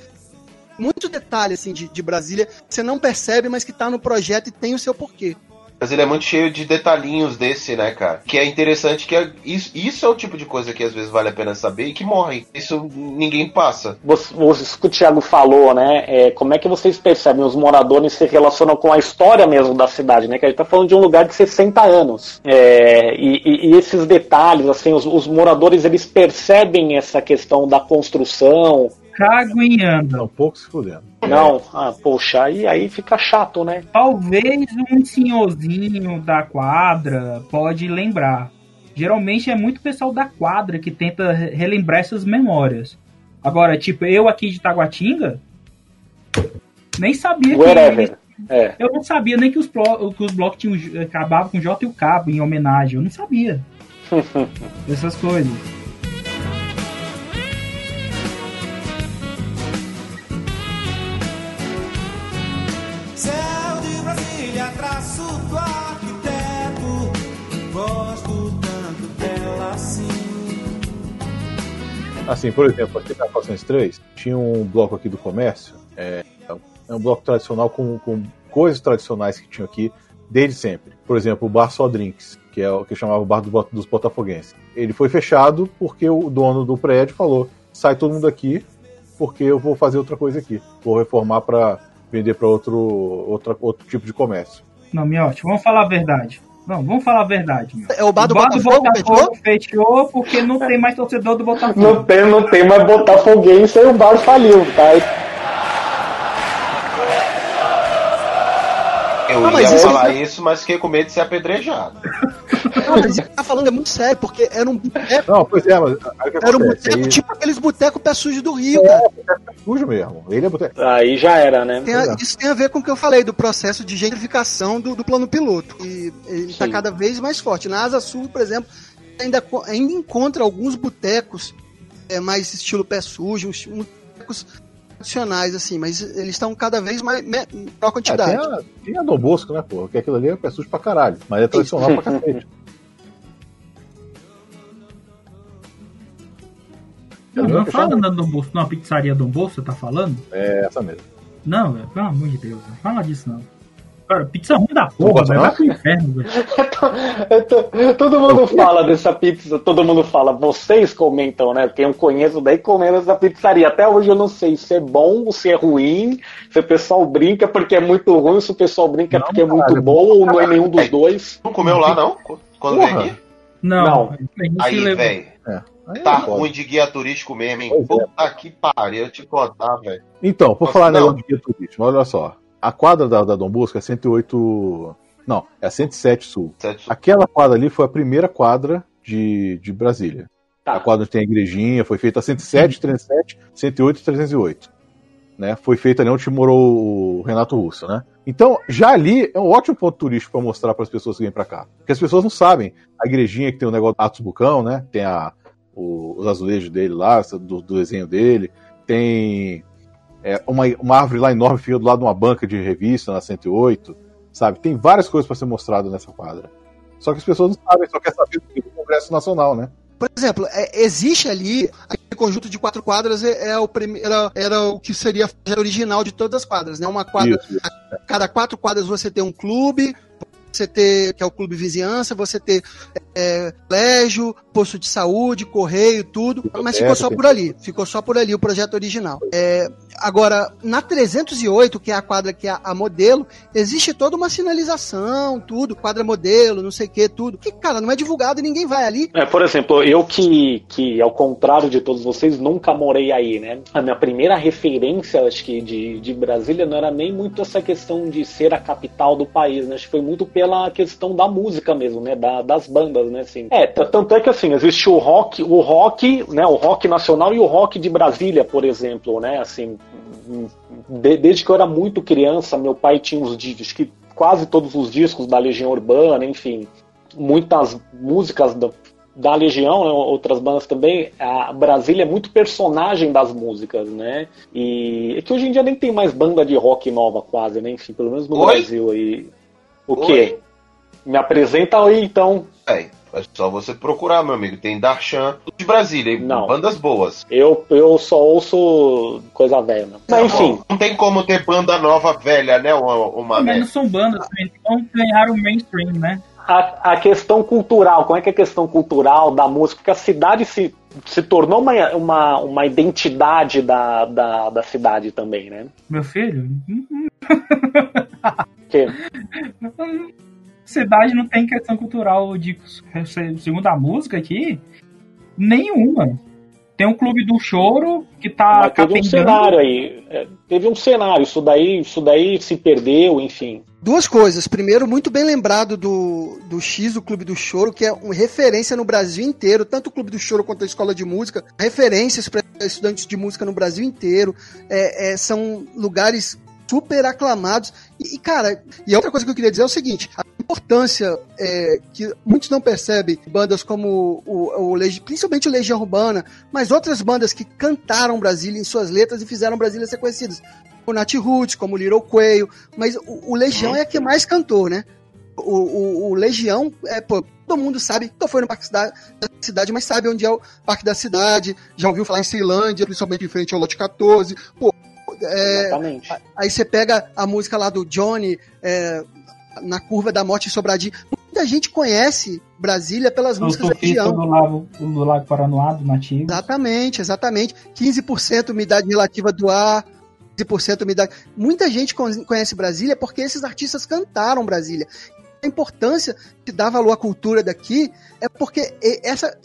Muito detalhe assim de, de Brasília, você não percebe, mas que está no projeto e tem o seu porquê. Mas ele é muito cheio de detalhinhos desse, né, cara? Que é interessante que é, isso, isso, é o tipo de coisa que às vezes vale a pena saber e que morre. Isso ninguém passa. Você, você que o Thiago falou, né? É, como é que vocês percebem? Os moradores se relacionam com a história mesmo da cidade, né? Que a gente tá falando de um lugar de 60 anos. É, e, e, e, esses detalhes, assim, os, os moradores eles percebem essa questão da construção, cago em anda. Não, pouco se fudendo. Não, ah, poxa, aí, aí fica chato, né? Talvez um senhorzinho da quadra pode lembrar. Geralmente é muito pessoal da quadra que tenta relembrar essas memórias. Agora, tipo, eu aqui de Taguatinga, nem sabia Whatever. que. É. Eu não sabia nem que os, que os blocos tinham, acabavam com J e o cabo em homenagem. Eu não sabia. Essas coisas. Assim, por exemplo, aqui na 403 tinha um bloco aqui do comércio, é, é um bloco tradicional com, com coisas tradicionais que tinham aqui desde sempre. Por exemplo, o Bar Só Drinks, que é o que chamava o Bar dos Botafoguenses. Ele foi fechado porque o dono do prédio falou: sai todo mundo aqui, porque eu vou fazer outra coisa aqui. Vou reformar para vender para outro, outro, outro tipo de comércio. Não, Miotti, vamos falar a verdade. Não, vamos falar a verdade. Meu. É o bar do, o bar Botafogo, do Botafogo fechou? fechou porque não tem mais torcedor do Botafogo. Não tem, não tem mais Botafoguense e o bar faliu, tá? Eu não, ia falar isso, isso, mas fiquei com medo de ser apedrejado. Não, mas ele tá falando é muito sério, porque era um boteco. Não, pois é, mas. Era um boteco, aí... tipo aqueles botecos pé sujo do Rio, é, cara. Pé sujo mesmo. Ele é boteco. Aí já era, né? Tem a, isso tem a ver com o que eu falei, do processo de gentrificação do, do plano piloto. E ele está cada vez mais forte. Na Asa Sul, por exemplo, ainda, ainda encontra alguns botecos é, mais estilo pé sujo, uns botecos tradicionais, assim, mas eles estão cada vez mais menor quantidade. É, tem, a, tem a Dom Bosco, né, pô? Que aquilo ali é sujo pra caralho, mas é tradicional pra cacete. Não, não fala na Dom Bosco, não, pizzaria Dom Bosco, você tá falando? É, essa mesmo. Não, velho, pelo amor de Deus, não fala disso não. Cara, pizza ruim da porra, velho. Vai pro inferno, velho. todo mundo fala dessa pizza, todo mundo fala, vocês comentam, né? Quem eu conheço daí comendo essa pizzaria. Até hoje eu não sei se é bom ou se é ruim, se o pessoal brinca porque é muito ruim, se o pessoal brinca não, porque é muito bom ou não é nenhum dos dois. Não comeu lá, não? Quando veio aqui? Não. não. Aí, velho. É. tá ruim de guia turístico mesmo, hein? Pois Puta é. que pariu, eu te contar, velho. Então, por Nossa, falar negócio de guia turístico, olha só. A quadra da, da Dom Bosco é 108. Não, é 107 Sul. 7. Aquela quadra ali foi a primeira quadra de, de Brasília. Tá. A quadra onde tem a igrejinha, foi feita a 107, 307, 108 e 308. Né? Foi feita ali onde morou o Renato Russo, né? Então, já ali é um ótimo ponto turístico para mostrar para as pessoas que vêm para cá. Porque as pessoas não sabem. A igrejinha que tem o negócio do Atos Bucão, né? Tem a, o, os azulejos dele lá, do, do desenho dele. Tem é, uma, uma árvore lá enorme fica do lado de uma banca de revista na 108, sabe? Tem várias coisas para ser mostrado nessa quadra. Só que as pessoas não sabem, só quer saber do Congresso Nacional, né? Por exemplo, é, existe ali aquele conjunto de quatro quadras é, é o era, era o que seria a original de todas as quadras, né? Uma quadra, Isso. a cada quatro quadras você tem um clube, você ter, que é o clube vizinhança, você ter é, colégio, posto de saúde, correio, tudo, mas ficou só por ali, ficou só por ali o projeto original. É, agora, na 308, que é a quadra que é a modelo, existe toda uma sinalização, tudo, quadra modelo, não sei o que, tudo, que, cara, não é divulgado e ninguém vai ali. É, por exemplo, eu que, que, ao contrário de todos vocês, nunca morei aí, né? A minha primeira referência, acho que, de, de Brasília não era nem muito essa questão de ser a capital do país, né? Acho que foi muito pela questão da música mesmo, né? Da, das bandas, né? Assim. É, tanto é que assim, existe o rock, o rock, né? O rock nacional e o rock de Brasília, por exemplo, né? Assim, de, desde que eu era muito criança, meu pai tinha os discos, que quase todos os discos da Legião Urbana, enfim, muitas músicas da, da Legião, né, outras bandas também, a Brasília é muito personagem das músicas, né? E é que hoje em dia nem tem mais banda de rock nova quase, né? Enfim, pelo menos no Oi? Brasil aí. O Oi? quê? Me apresenta aí então. É, é só você procurar, meu amigo. Tem Darshan de Brasília, Não. bandas boas. Eu, eu só ouço coisa velha. né? Mas enfim, Não tem como ter banda nova velha, né, uma, uma Mas não né? são bandas, então ganharam o mainstream, né? a, a questão cultural, como é que é a questão cultural da música? Porque a cidade se, se tornou uma, uma, uma identidade da, da, da cidade também, né? Meu filho, Porque cidade não tem questão cultural de segundo a música aqui, nenhuma. Tem um clube do choro que tá mas teve um cenário aí. é, teve um cenário, isso daí, isso daí se perdeu, enfim. Duas coisas. Primeiro, muito bem lembrado do, do X, o Clube do Choro, que é uma referência no Brasil inteiro, tanto o Clube do Choro quanto a Escola de Música, referências para estudantes de música no Brasil inteiro. É, é, são lugares super aclamados. E, cara, e outra coisa que eu queria dizer é o seguinte: a importância é, que muitos não percebem, bandas como o, o, principalmente o Legião Urbana, mas outras bandas que cantaram Brasília em suas letras e fizeram Brasília ser conhecidas. O Nat Roots, como Little Coelho, mas o, o Legião é a que mais cantou, né? O, o- o Legião, é, pô, todo mundo sabe, nunca foi no Parque da, da Cidade, mas sabe onde é o Parque da Cidade, já ouviu falar em Ceilândia, principalmente em frente ao Lote 14. Pô, é, Exatamente. Aí você pega a música lá do Johnny, é, na curva da morte em Sobradinho. Muita gente conhece Brasília pelas Os músicas da região. do lago, do lago Paranoá, do nativo. Exatamente, exatamente. 15% umidade relativa do ar, 15% umidade. Muita gente con- conhece Brasília porque esses artistas cantaram Brasília. A importância de dar valor à cultura daqui é porque essa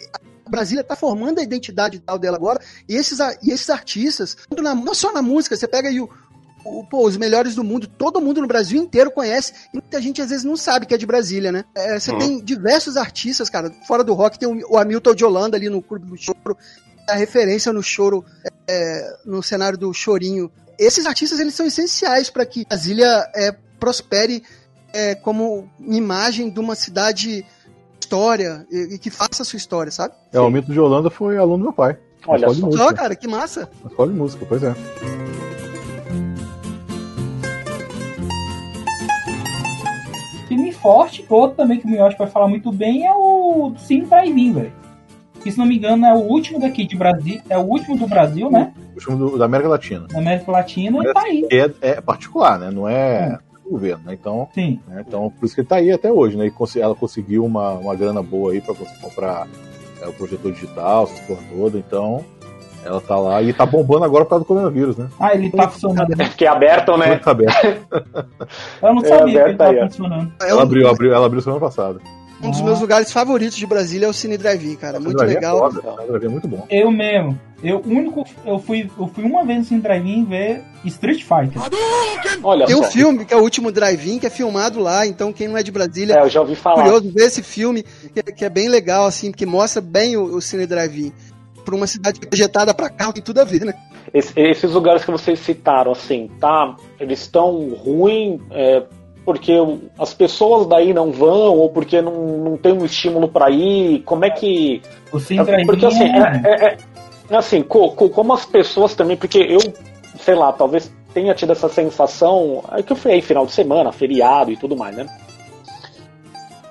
Brasília está formando a identidade tal dela agora e esses, e esses artistas, na- não só na música, você pega aí o, o- pô, os melhores do mundo, todo mundo no Brasil inteiro conhece, e muita gente às vezes não sabe que é de Brasília, né? É, você Hum. tem diversos artistas, cara, fora do rock, tem o, o Hamilton de Holanda ali no Clube do Choro, a referência no choro, é, no cenário do chorinho. Esses artistas, eles são essenciais para que Brasília é, prospere é, como imagem de uma cidade história e, e que faça a sua história, sabe? É, o Mito de Holanda foi aluno do meu pai. Olha só. música. Só, cara, que massa. Na escola de música, pois é. Filme forte, outro também que o Miotti vai falar muito bem é o Cine Drive-In, velho. Que se não me engano é o último daqui de Brasil, é o último do Brasil, né? O filme do- da América Latina. Da América Latina e tá aí. É, é particular, né? Não é do governo, né? Então, Sim. né? então, por isso que ele tá aí até hoje, né? E ela conseguiu uma, uma grana boa aí pra você comprar é, o projetor digital, essas porra toda. Então, ela tá lá e tá bombando agora por causa do coronavírus, né? Ah, ele tá funcionando. É porque é aberto, né? Tá aberto. Eu não É, sabia que ele aí, ó. funcionando. É Ela abriu, abriu, ela abriu semana passada. Um dos meus lugares favoritos de Brasília é o Cine Drive-In, cara. Muito Drive-in legal. É foda, o é muito bom. Eu mesmo. Eu único, eu fui, eu fui uma vez no Cine Drive-In ver Street Fighter. Olha Tem um só. filme que é o último Drive-In, que é filmado lá, então quem não é de Brasília É, eu já ouvi falar. curioso ver esse filme, que, que é bem legal, assim, porque mostra bem o, o Cine Drive-In. Por uma cidade projetada pra cá, tem tudo a ver, né? Esse- esses lugares que vocês citaram, assim, tá? Eles estão ruins é, porque as pessoas daí não vão ou porque não, não tem um estímulo pra ir? Como é que. É, porque assim, é, é- é- assim, co- co- como as pessoas também, porque eu, sei lá, talvez tenha tido essa sensação, é que eu fui aí final de semana, feriado e tudo mais, né?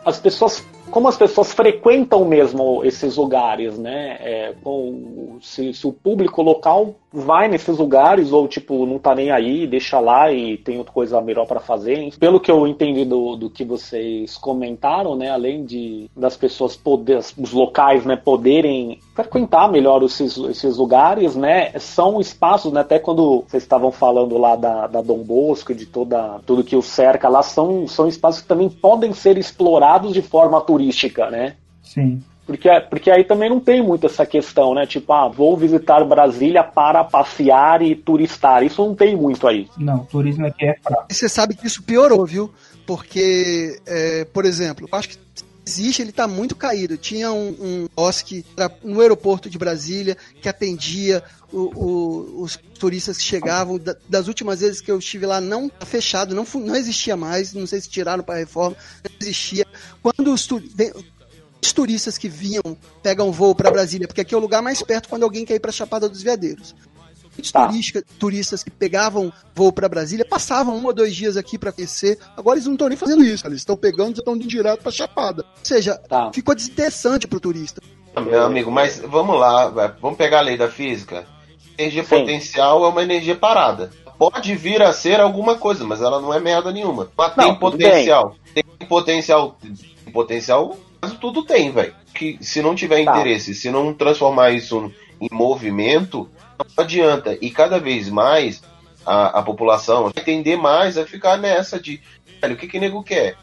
As pessoas, como as pessoas frequentam mesmo esses lugares, né? É, com, se, se o público local vai nesses lugares ou, tipo, não tá nem aí, deixa lá e tem outra coisa melhor para fazer. Pelo que eu entendi do, do que vocês comentaram, né, além de das pessoas poder, os locais, né, poderem frequentar melhor esses, esses lugares, né, são espaços, né, até quando vocês estavam falando lá da, da Dom Bosco, de toda, tudo que o cerca lá, são, são espaços que também podem ser explorados de forma turística, né? Sim. Porque, porque aí também não tem muito essa questão, né? Tipo, ah, vou visitar Brasília para passear e turistar. Isso não tem muito aí. Não, turismo aqui é fraco. E você sabe que isso piorou, viu? Porque, é, por exemplo, eu acho que existe, ele está muito caído. Tinha um, um OSC no aeroporto de Brasília que atendia o, o, os turistas que chegavam. Da, das últimas vezes que eu estive lá, não tá fechado, não, não existia mais. Não sei se tiraram para a reforma, não existia. Quando os, os turistas que vinham pegam voo para Brasília, porque aqui é o lugar mais perto quando alguém quer ir para Chapada dos Veadeiros. Os Tá. turistas, turistas que pegavam voo para Brasília passavam um ou dois dias aqui para conhecer. Agora eles não estão nem fazendo isso, eles estão pegando e estão indo direto para Chapada. Ou seja, Tá. ficou desinteressante para o turista. Meu amigo, mas vamos lá, vamos pegar a lei da física. Energia Sim. potencial é uma energia parada. Pode vir a ser alguma coisa, mas ela não é merda nenhuma. Mas Não, tem potencial. Tem potencial. Tem potencial, quase tudo tem, velho. Que se não tiver Tá. interesse, se não transformar isso em movimento, não adianta. E cada vez mais a, a população vai tender mais a ficar nessa de velho, o que que nego quer?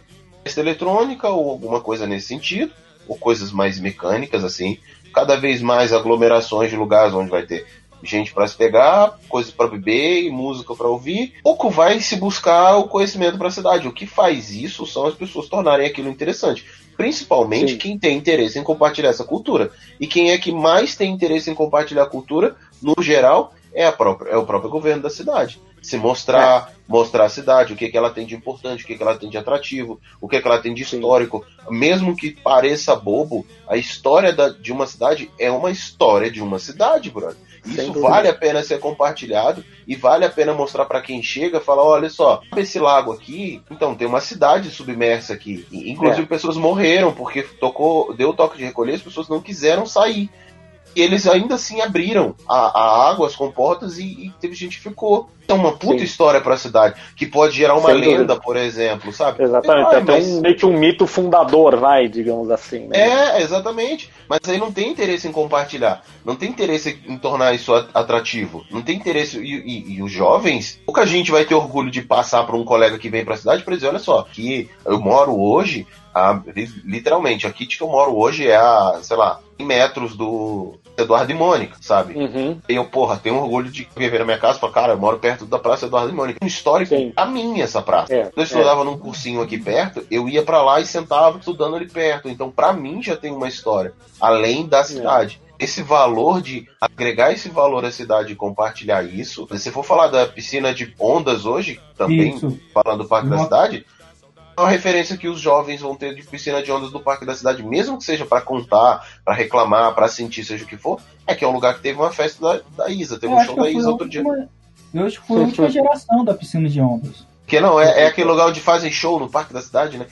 Festa eletrônica ou alguma coisa nesse sentido, ou coisas mais mecânicas assim. Cada vez mais aglomerações de lugares onde vai ter gente para se pegar, coisas para beber e música para ouvir. Pouco vai se buscar o conhecimento para a cidade. O que faz isso são as pessoas tornarem aquilo interessante. Principalmente Sim. quem tem interesse em compartilhar essa cultura. E quem é que mais tem interesse em compartilhar a cultura, no geral, é, a própria, é o próprio governo da cidade. Se mostrar, mostrar a cidade, o que, que ela tem de importante, o que, que ela tem de atrativo, o que, que ela tem de Sim. histórico. Mesmo que pareça bobo, a história da- de uma cidade é uma história de uma cidade, brother. Isso vale a pena ser compartilhado e vale a pena mostrar para quem chega, falar, olha só, esse lago aqui, então tem uma cidade submersa aqui. E, inclusive É. pessoas morreram porque tocou, deu toque de recolher, as pessoas não quiseram sair. E eles ainda assim abriram a, a água, as comportas e, e teve gente que ficou. Então, uma puta Sim. história pra cidade, que pode gerar uma Sem dúvida. lenda, por exemplo, sabe? Exatamente, Ah, até mas- um, meio que um mito fundador, vai, digamos assim. Né? É, exatamente. Mas aí não tem interesse em compartilhar. Não tem interesse em tornar isso a- atrativo. Não tem interesse. E, e- e os jovens, pouca gente vai ter orgulho de passar para um colega que vem pra cidade pra dizer: olha só, que eu moro hoje, a- li- literalmente, aqui que eu moro hoje é a, sei lá, 100 metros do Eduardo e Mônica, sabe? Uhum. E eu, porra, tenho orgulho de viver na minha casa e falar, cara, eu moro perto da Praça Eduardo e Mônica. Um histórico Sim. a minha essa praça. É, Quando eu estudava num cursinho aqui perto, eu ia pra lá e sentava estudando ali perto. Então, pra mim, já tem uma história. Além da cidade. Esse valor de agregar esse valor à cidade e compartilhar isso. Se for falar da piscina de ondas hoje, também Isso. falando do Parque da Uma- Cidade, é uma referência que os jovens vão ter de piscina de ondas do Parque da Cidade, mesmo que seja pra contar, pra reclamar, pra sentir, seja o que for, é que é um lugar que teve uma festa da, da Isa, teve Eu um show da Isa outro dia. última, eu acho que fui a última geração da piscina de ondas. Que não, é, é aquele lugar onde fazem show no Parque da Cidade, né?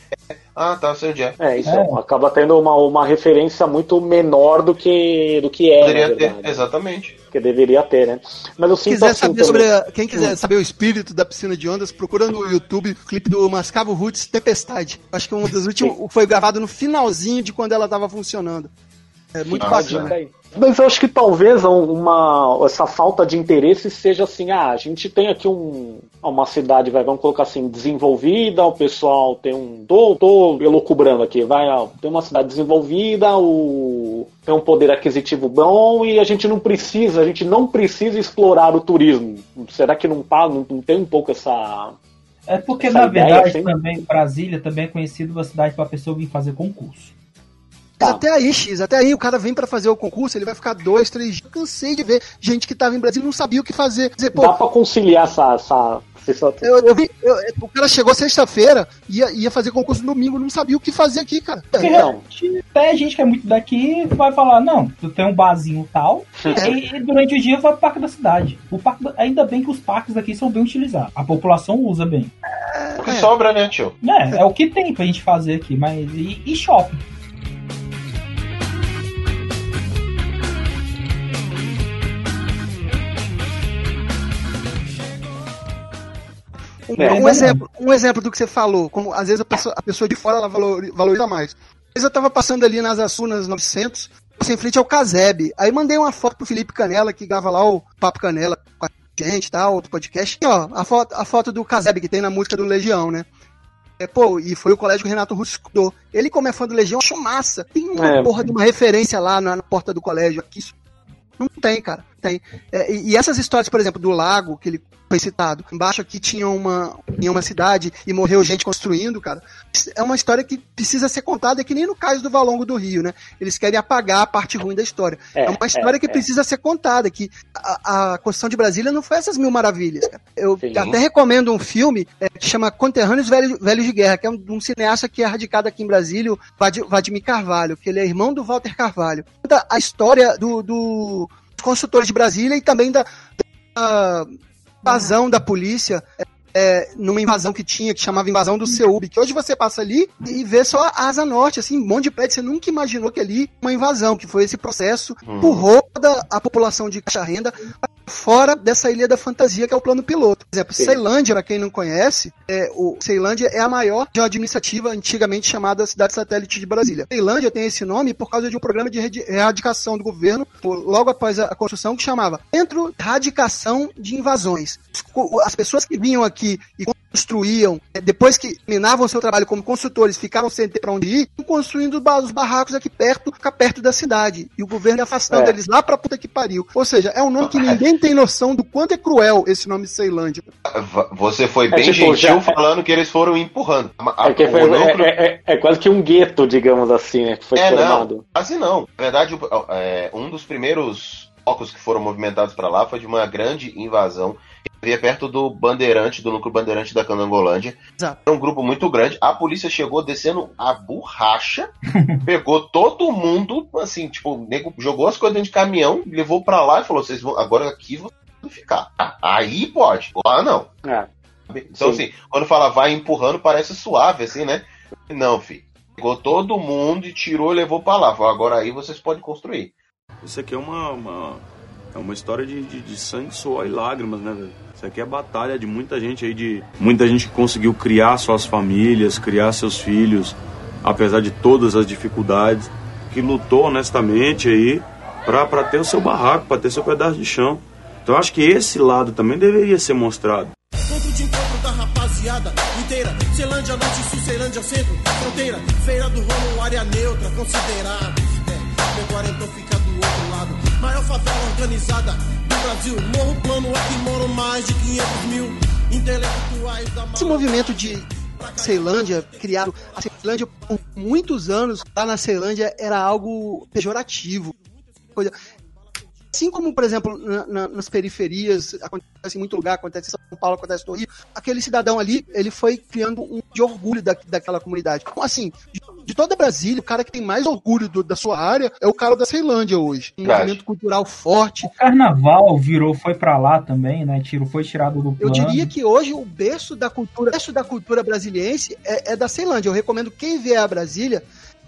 Ah, tá, sei onde é. É, isso É. acaba tendo uma, uma referência muito menor do que, do que é, Poderia ter, exatamente. Que deveria ter, né? Mas eu Quem sinto quiser assim saber também. sobre a- quem quiser saber o espírito da piscina de ondas, procura no YouTube o clipe do Mascavo Roots Tempestade. Acho que um dos últimos foi gravado no finalzinho de quando ela estava funcionando. É muito bacana. Aí. Mas eu acho que talvez uma, essa falta de interesse seja assim, ah, a gente tem aqui um, uma cidade, vai, vamos colocar assim, desenvolvida, o pessoal tem um. Tô, tô elucubrando aqui, vai, tem uma cidade desenvolvida, o, tem um poder aquisitivo bom e a gente não precisa, a gente não precisa explorar o turismo. Será que não, não, não tem um pouco essa. É porque, Essa na ideia, verdade, assim? também Brasília também é conhecido uma cidade para pessoa vir fazer concurso. Tá. até aí, X, até aí o cara vem pra fazer o concurso, ele vai ficar dois, três dias. Cansei de ver gente que tava em Brasília e não sabia o que fazer. Dizer, pô, Dá pra conciliar essa. essa, eu, eu vi, eu- o cara chegou sexta-feira, ia, ia fazer concurso no domingo, não sabia o que fazer aqui, cara. Porque Não. realmente, até gente que é muito daqui vai falar, não, tu tem um barzinho tal, e, e durante o dia vai pro parque da cidade. O parque, da- ainda bem que os parques daqui são bem utilizados. A população usa bem. O que sobra, né, tio? É, é o que tem pra gente fazer aqui, mas. E, e shopping. É, um exemplo, um exemplo do que você falou, como às vezes a pessoa, a pessoa de fora ela valor- valoriza mais. Às vezes eu tava passando ali nas Assunas 900, passei em frente ao Caseb. Aí mandei uma foto pro Felipe Canela, que grava lá o Papo Canela com a gente, tá? Outro podcast. E, ó, a foto, a foto do Caseb que tem na música do Legião, né? É, pô, e foi o colégio que o Renato Russo estudou. Ele, como é fã do Legião, achou massa. Tem uma É. porra de uma referência lá na, na porta do colégio. Aqui, isso não tem, cara. Tem. É, e, essas histórias, por exemplo, do lago, que ele foi citado, embaixo aqui tinha uma, tinha uma cidade e morreu gente construindo, cara. É uma história que precisa ser contada, é que nem no caso do Valongo do Rio, né? Eles querem apagar a parte ruim da história. É, É, uma história é, que é. precisa ser contada, que a, a construção de Brasília não foi essas mil maravilhas, cara. Eu Sim. até recomendo um filme é, que chama Conterrâneos Velhos, Velhos de Guerra, que é um, um cineasta que é radicado aqui em Brasília, o Vad- Vladimir Carvalho, que ele é irmão do Walter Carvalho. Conta a história do, do construtores de Brasília e também da, da invasão da polícia é, é, numa invasão que tinha, que chamava invasão do Ceub, que hoje você passa ali e vê só a asa norte, assim, um monte de prédio, você nunca imaginou que ali uma invasão, que foi esse processo, empurrou toda a população de caixa renda fora dessa ilha da fantasia que é o plano piloto. Por exemplo, Sim. Ceilândia, para quem não conhece, é, o Ceilândia é a maior administrativa antigamente chamada cidade satélite de Brasília. Ceilândia tem esse nome por causa de um programa de erradicação do governo, logo após a, construção, que chamava Centro de Erradicação de Invasões. As pessoas que vinham aqui e construíam, é, depois que terminavam seu trabalho como consultores, ficavam sem ter para onde ir, construindo os barracos aqui perto, ficar perto da cidade. E o governo ia afastando É. eles lá pra puta que pariu. Ou seja, é um nome que ninguém tem noção do quanto é cruel esse nome Ceilândia. Você foi bem tipo, gentil já- falando que eles foram empurrando. A- É, foi- núcleo- é- é- é quase que um gueto, digamos assim, né? Que foi É, formado. não, quase não. Na verdade, é, um dos primeiros focos que foram movimentados para lá foi de uma grande invasão havia perto do Bandeirante, do núcleo Bandeirante da Canangolândia. Exato. Era um grupo muito grande. A polícia chegou descendo a borracha, pegou todo mundo, assim, tipo, o nego jogou as coisas dentro de caminhão, levou para lá e falou: vocês vão, agora aqui vocês vão ficar. Ah, Aí pode, lá não. É. Então, Sim. assim, quando fala vai empurrando, parece suave, assim, né? Não, filho. Pegou todo mundo e tirou e levou pra lá. Falou, agora aí vocês podem construir. Isso aqui é uma, uma, é uma história de, de, de sangue, suor e lágrimas, né, velho? Isso aqui é batalha de muita gente aí, de muita gente que conseguiu criar suas famílias, criar seus filhos, apesar de todas as dificuldades, que lutou honestamente aí pra ter o seu barraco, pra ter seu pedaço de chão. Então eu acho que esse lado também deveria ser mostrado. Ponto de encontro da rapaziada inteira. Norte, Centro, fronteira. Feira do Ramo, área neutra. É, fica. Maior favela organizada do Brasil. Morro plano, aqui moram mais de 500 mil intelectuais da Esse movimento de Ceilândia, criado. A Ceilândia, por muitos anos, lá na Ceilândia, era algo pejorativo. Assim como, por exemplo, na- na- nas periferias, acontece em muito lugar, acontece em São Paulo, acontece no Rio, aquele cidadão ali, ele foi criando um de orgulho da, daquela comunidade. Então, assim, de, de toda Brasília, o cara que tem mais orgulho do- da sua área é o cara da Ceilândia hoje. Um Verdade. movimento cultural forte. O carnaval virou, foi pra lá também, né? Tiro, foi tirado do Eu plano. diria que hoje o berço da cultura, o berço da cultura brasiliense é, é da Ceilândia. Eu recomendo quem vier a Brasília,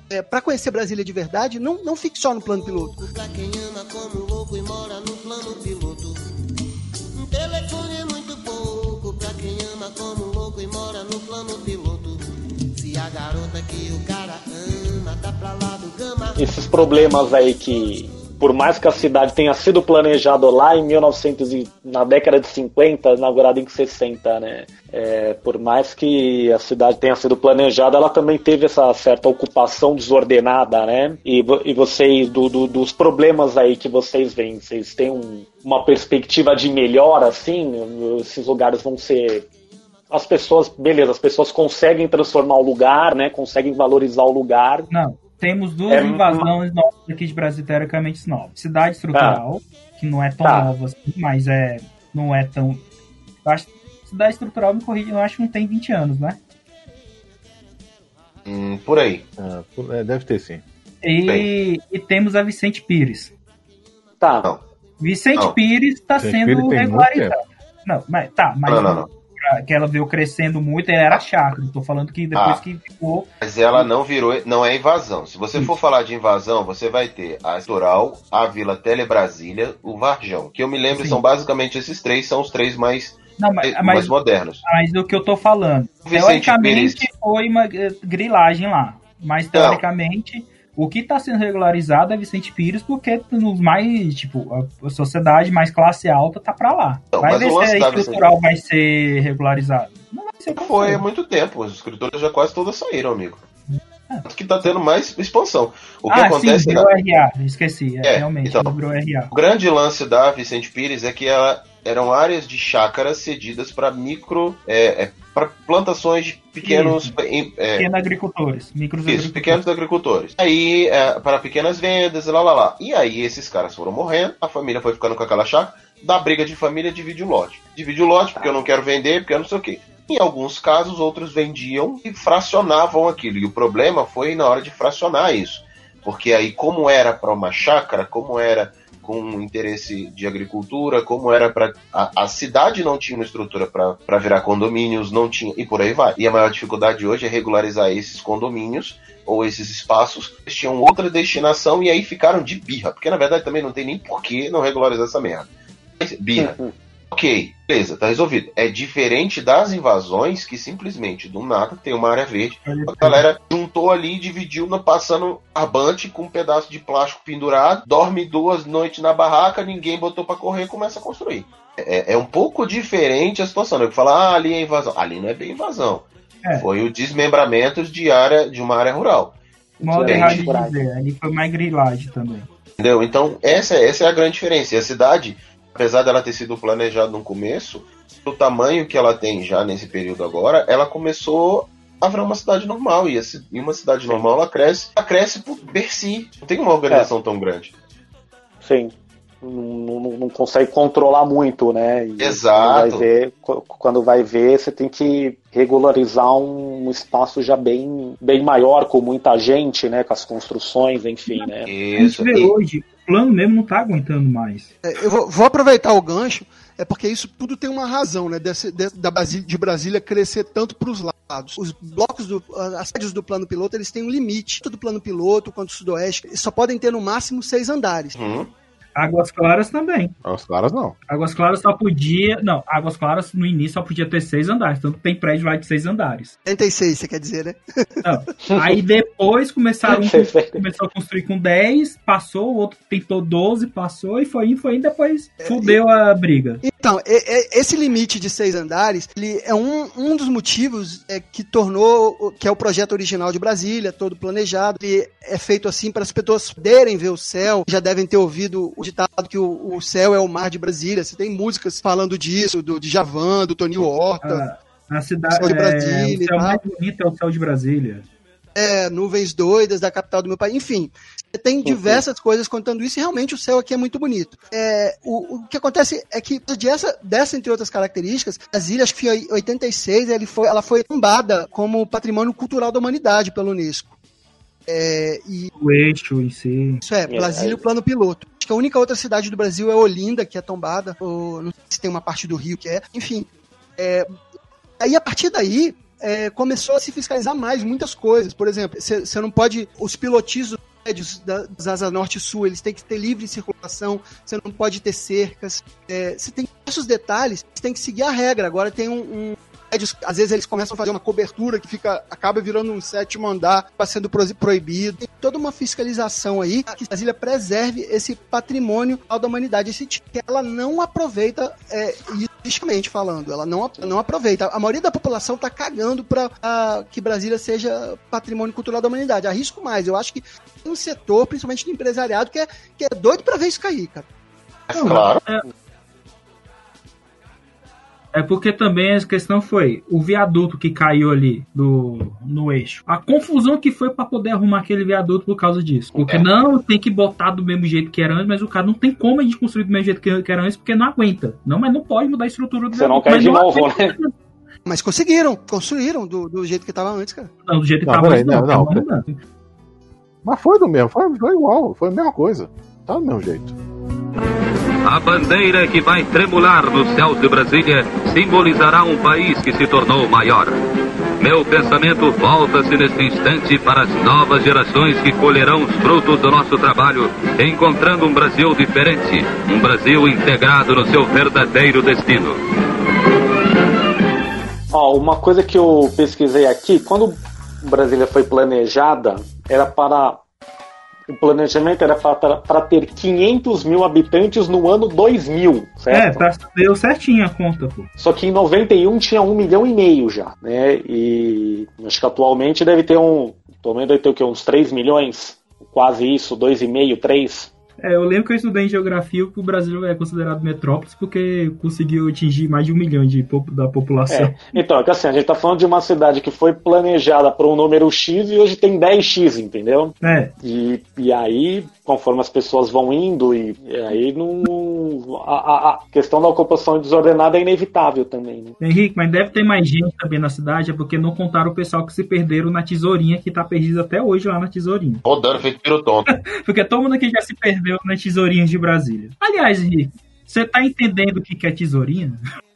é, para conhecer Brasília de verdade, não, não fique só no plano piloto. Pra quem ama como Esses problemas aí que, por mais que a cidade tenha sido planejada lá em 1900 e, na década de 50, inaugurada em 60, né? É, por mais que a cidade tenha sido planejada, ela também teve essa certa ocupação desordenada, né? E, e vocês, do, do- dos problemas aí que vocês veem, vocês têm um- uma perspectiva de melhora, assim? Esses lugares vão ser as pessoas, beleza, as pessoas conseguem transformar o lugar, né? Conseguem valorizar o lugar. Não, temos duas É, invasões novas aqui de Brasil, teoricamente novas. Cidade estrutural, que não é tão Tá. nova assim, mas é, não é tão. Eu acho, cidade estrutural, me corrija, eu acho que não tem 20 anos, né? Hum, por aí. Ah, por- é, deve ter sim. E, e temos a Vicente Pires. Tá. Não. Vicente Não. Pires está sendo Pires regularizado. Não, mas tá, mas Não, não, não. Que ela veio crescendo muito, ela era chácara. Tô falando que depois Ah. que ficou. Mas ela não virou, não é invasão. Se você for falar de invasão, você vai ter a Estoral, a Vila Tele Brasília, o Varjão. Que eu me lembro, Sim. são basicamente esses três, são os três mais Não, mas, mais mas, modernos. mas o que eu tô falando, Vicente teoricamente Pires. foi uma eh, grilagem lá, mas teoricamente o que está sendo regularizado é Vicente Pires, porque nos mais, tipo, a- sociedade mais classe alta tá pra lá. Não, vai ver se da a estrutural vai ser regularizado. Não vai ser Foi há muito tempo, as escritoras já quase todas saíram, amigo. Tanto que tá tendo mais expansão. O que ah, acontece sim, é virou RA, esqueci, é, É, realmente, então. virou RA. O grande lance da Vicente Pires é que ela eram áreas de chácaras cedidas para micro. É, para plantações de pequenos. em- é, Pequenos agricultores, micros isso, agricultores. pequenos agricultores. Aí, é, para pequenas vendas, lá lá lá. E aí, esses caras foram morrendo, a família foi ficando com aquela chácara. Da briga de família, divide o lote. Divide o lote porque eu não quero vender, porque eu não sei o quê. Em alguns casos, outros vendiam e fracionavam aquilo. E o problema foi na hora de fracionar isso. Porque aí, como era para uma chácara, como era com interesse de agricultura, como era para. A, a cidade não tinha uma estrutura para virar condomínios, não tinha. E por aí vai. E a maior dificuldade hoje é regularizar esses condomínios ou esses espaços. Eles tinham outra destinação e aí ficaram de birra. Porque na verdade também não tem nem por que não regularizar essa merda. Birra. Ok, beleza, tá resolvido. É diferente das invasões que simplesmente do nada tem uma área verde. A galera juntou ali, dividiu, no- passando barbante com um pedaço de plástico pendurado, dorme duas noites na barraca, ninguém botou pra correr e começa a construir. É, é um pouco diferente a situação. Né? Fala, ah, ali é invasão. Ali não é bem invasão. É. Foi o desmembramento de área de uma área rural. Diferente. errado de dizer, ali foi mais grilagem também. Entendeu? Então, essa, essa é a grande diferença. E a cidade, apesar dela ter sido planejada no começo, o tamanho que ela tem já nesse período agora, ela começou a virar uma cidade normal. E, uma cidade normal, ela cresce, ela cresce por per si. Não tem uma organização tão grande. Sim. Não, não- não consegue controlar muito, né? E Exato. Quando vai, ver, qu- quando vai ver, você tem que regularizar um espaço já bem, bem maior, com muita gente, né? Com as construções, enfim, né? A gente vê hoje, plano mesmo não tá aguentando mais. É, eu vou, vou aproveitar o gancho, é porque isso tudo tem uma razão, né? Desse, de, da Brasi- de Brasília crescer tanto para os lados. Os blocos, do, as sedes do plano piloto, eles têm um limite. Tanto do plano piloto quanto do sudoeste, eles só podem ter no máximo seis andares. Uhum. Águas Claras também. As claras não. Águas Claras só podia. Não, Águas Claras no início só podia ter seis andares. Tanto tem prédio lá de seis andares. 86, você quer dizer, né? Não. Aí depois começaram começou a construir com 10, passou, o outro tentou 12, passou, e foi indo, foi indo, depois fudeu a briga. Então, e- e- esse limite de seis andares, ele é um, um dos motivos é, que tornou, que é o projeto original de Brasília, todo planejado, ele é feito assim para as pessoas poderem ver o céu, já devem ter ouvido o ditado que o, o céu é o mar de Brasília, você tem músicas falando disso, do Djavan, do Tony Horta, A cidade Céu de é, Brasília o e céu mais bonito é o céu de Brasília. é, nuvens doidas da capital do meu país, enfim. Você tem diversas coisas contando isso e realmente o céu aqui é muito bonito. É, o, o que acontece é que de essa, dessa, entre outras características, Brasília, acho que em 86, ele foi, ela foi tombada como patrimônio cultural da humanidade pela Unesco. É, e O eixo em si. isso é, Brasília, o plano piloto. Acho que a única outra cidade do Brasil é Olinda, que é tombada. Ou não sei se tem uma parte do Rio que é. Enfim. é, aí, a partir daí, é, começou a se fiscalizar mais muitas coisas. Por exemplo, você não pode. Os pilotis prédios da- das asas norte e sul, eles têm que ter livre circulação, você não pode ter cercas. Você tem diversos detalhes, você tem que seguir a regra. Agora tem um. um prédios, às vezes eles começam a fazer uma cobertura que fica acaba virando um sétimo andar, está sendo pro- proibido. Tem toda uma fiscalização aí que Brasília preserve esse patrimônio da humanidade, esse tipo que ela não aproveita é, isso turisticamente falando, ela não, não aproveita. A maioria da população está cagando para que Brasília seja patrimônio cultural da humanidade. Arrisco mais, eu acho que tem um setor, principalmente do empresariado, que é, que é doido para ver isso cair, cara. claro. É, é porque também a questão foi o viaduto que caiu ali do, no eixo. A confusão que foi para poder arrumar aquele viaduto por causa disso. Porque não tem que botar do mesmo jeito que era antes, mas o cara não tem como a gente construir do mesmo jeito que era antes, porque não aguenta. Não, mas não pode mudar a estrutura do Você não viaduto. quer mas de novo, né? Mas conseguiram, construíram do, do jeito que estava antes, cara. Não, do jeito que Não, tava peraí, antes, não, não, não, tá mudando. Mas foi do mesmo, foi, foi igual, foi a mesma coisa. Tá do mesmo jeito. A bandeira que vai tremular nos céus de Brasília simbolizará um país que se tornou maior. Meu pensamento volta-se neste instante para as novas gerações que colherão os frutos do nosso trabalho, encontrando um Brasil diferente, um Brasil integrado no seu verdadeiro destino. Ó, uma coisa que eu pesquisei aqui, quando Brasília foi planejada, era para. O planejamento era para, ter 500 mil habitantes no ano 2000, É, certo? tá, deu certinho a conta, pô. Só que em 91 tinha um milhão e meio já, né? E acho que atualmente deve ter um. Atualmente deve ter o quê? Uns 3 milhões? Quase isso, 2,5, 3. É, eu lembro que eu estudei em geografia que o Brasil é considerado metrópole porque conseguiu atingir mais de um milhão de, da população. É. Então, é que assim, a gente tá falando de uma cidade que foi planejada para um número X e hoje tem 10X, entendeu? É. E, e aí, conforme as pessoas vão indo, e, e aí não. A, a- a questão da ocupação desordenada é inevitável também, né? Henrique, mas deve ter mais gente também na cidade, é porque não contaram o pessoal que se perderam na tesourinha, que tá perdido até hoje lá na tesourinha. Rodando, feito pirotonto. Porque todo mundo aqui já se perdeu nas tesourinhas de Brasília. Aliás, Henrique, você tá entendendo o que que é tesourinha?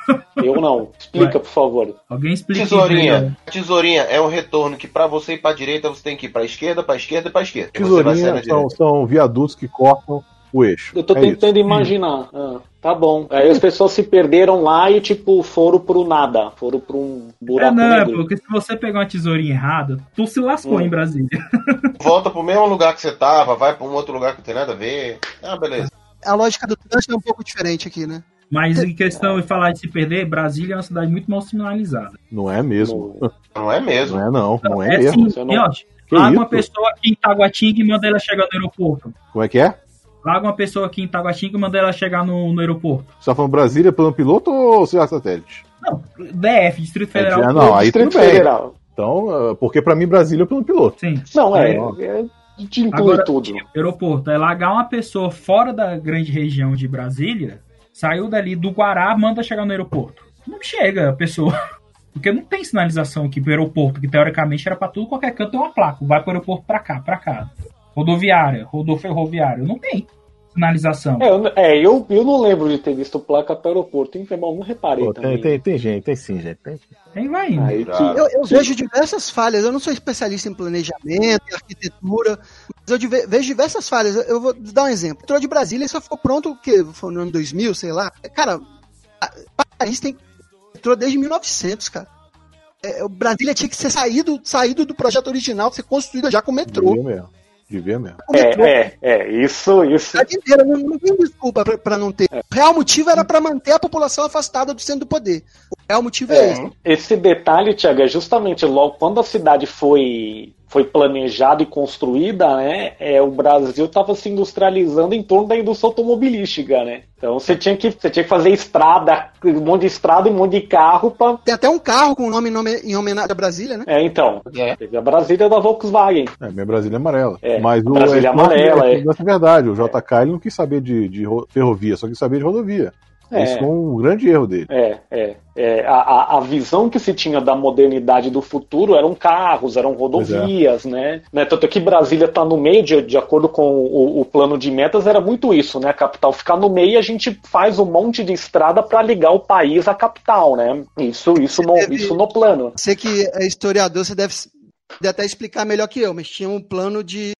Eu não. Explica, por favor. Alguém explica. Tesourinha. Tesourinha é um retorno que pra você ir pra direita você tem que ir pra esquerda, pra esquerda e pra esquerda. Vai na Tesourinha são, são viadutos que cortam o eixo. Eu tô É tentando isso. imaginar. Ah, tá bom. Aí as pessoas se perderam lá e, tipo, foram pro nada. Foram pro um É, buraco não, é negro. porque se você pegar uma tesourinha errada, tu se lascou Hum. em Brasília. Volta pro mesmo lugar que você tava, vai pra um outro lugar que não tem nada a ver. Ah, beleza. A lógica do trânsito é um pouco diferente aqui, né? Mas em questão de falar de se perder, Brasília é uma cidade muito mal sinalizada. Não é mesmo. Não é mesmo. Não é não, não é, É mesmo. sim. Que isso? uma pessoa aqui em Taguatinga e manda ela chegar no aeroporto. Como é que é? Larga uma pessoa aqui em Taguatinga e manda ela chegar no, no aeroporto. Você tá falando Brasília plano piloto ou cidade satélite? Não, DF, Distrito Federal. É, não, aí Distrito tudo bem. Federal. Então, ah, porque pra mim Brasília é plano piloto. Sim. Não, é. Não. é te inclui Agora, tudo. Aeroporto, é largar uma pessoa fora da grande região de Brasília, saiu dali do Guará, manda chegar no aeroporto. Não chega a pessoa. Porque não tem sinalização aqui pro aeroporto, que teoricamente era pra tudo, qualquer canto tem uma placa. Vai pro aeroporto pra cá, pra cá. Rodoviária, rodoferroviária. Não tem sinalização. É, eu, é, eu, eu não lembro de ter visto placa para aeroporto, hein, irmão? Não reparei Pô, também. tem, tem, tem gente, tem sim, gente. Tem. Aí vai indo. Aí que- Eu, eu vejo diversas falhas. Eu não sou especialista em planejamento, em arquitetura, mas eu dive- vejo diversas falhas. Eu- vou dar um exemplo. O metrô de Brasília só ficou pronto o quê? Foi no ano 2000, sei lá. Cara, Paris tem metrô desde 1900, cara. É, o Brasília tinha que ser saído, saído do projeto original, ser construída já com metrô. Devia mesmo. Devia mesmo. Com metrô. É, é, é, isso, isso. A cidade inteira, não, não tem desculpa pra, pra não ter. O real motivo era pra manter a população afastada do centro do poder. O real motivo é, É, esse. esse detalhe, Tiago, é justamente logo quando a cidade foi, foi planejada e construída, né? É, o Brasil estava se industrializando em torno da indústria automobilística, né? Então você tinha que, você tinha que fazer estrada, um monte de estrada e um monte de carro para. Tem até um carro com o nome em nome- em homenagem a Brasília, né? É, então. É. Teve a Brasília da Volkswagen. É, minha Brasília é amarela. É, Mas o Brasília é, amarela, é, é. é verdade. O JK ele não quis saber de, de ro- ferrovia, só quis saber de rodovia. É. Isso foi um grande erro dele. É, é. é a, a- a visão que se tinha da modernidade do futuro eram carros, eram rodovias, né? né? Tanto é que Brasília está no meio, de, de acordo com o, o plano de metas, era muito isso, né? A capital ficar no meio e a gente faz um monte de estrada para ligar o país à capital, né? Isso, isso, no, teve- isso no plano. Você que é historiador, você deve, deve até explicar melhor que eu, mas tinha um plano de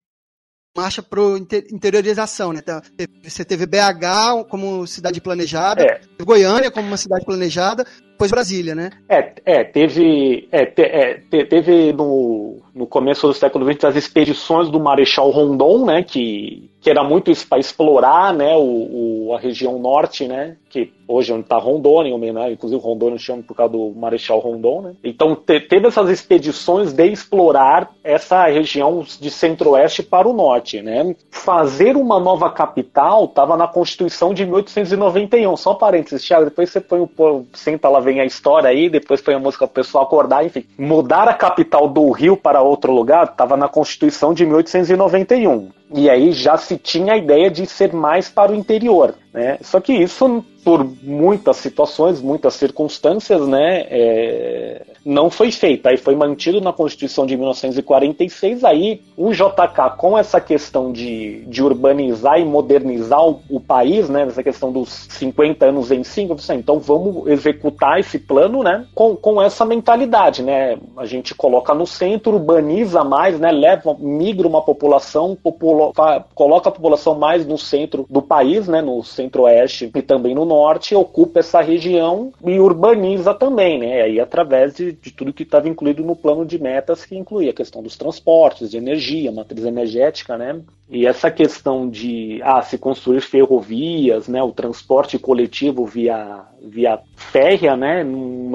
marcha inter- interiorização, né? Tá, Você teve BH como cidade planejada, É. Goiânia como uma cidade planejada, depois Brasília, né? É, é, teve, é, te- é, te- teve no, no começo do século XX as expedições do Marechal Rondon, né, que, que era muito isso para explorar, né, o, o- a região norte, né, que hoje é onde está Rondônia, homenagem, inclusive Rondônia chama por causa do Marechal Rondon, né. Então te- teve essas expedições de explorar essa região de centro-oeste para o norte, né. Fazer uma nova capital estava na Constituição de 1891. Só parênteses, Thiago, depois você põe o senta lá vem a história aí, depois põe a música pro pessoal acordar, enfim. Mudar a capital do Rio para outro lugar estava na Constituição de 1891. E aí já se tinha a ideia de ser mais para o interior, né? Só que isso, por muitas situações, muitas circunstâncias, né, é, não foi feita. Aí foi mantido na Constituição de 1946. Aí o JK, com essa questão de, de urbanizar e modernizar o, o país, né? Essa questão dos 50 anos em 5, então vamos executar esse plano, né? Com, com essa mentalidade, né? A gente coloca no centro, urbaniza mais, né? Leva, migra uma população, popula, coloca a população mais no centro do país, né? No centro-oeste e também no norte, ocupa essa região e urbaniza também, né? Aí através de, de tudo que estava incluído no plano de metas, que incluía a questão dos transportes, de energia, matriz energética, né? E essa questão de ah, se construir ferrovias, né, o transporte coletivo via, via férrea, né,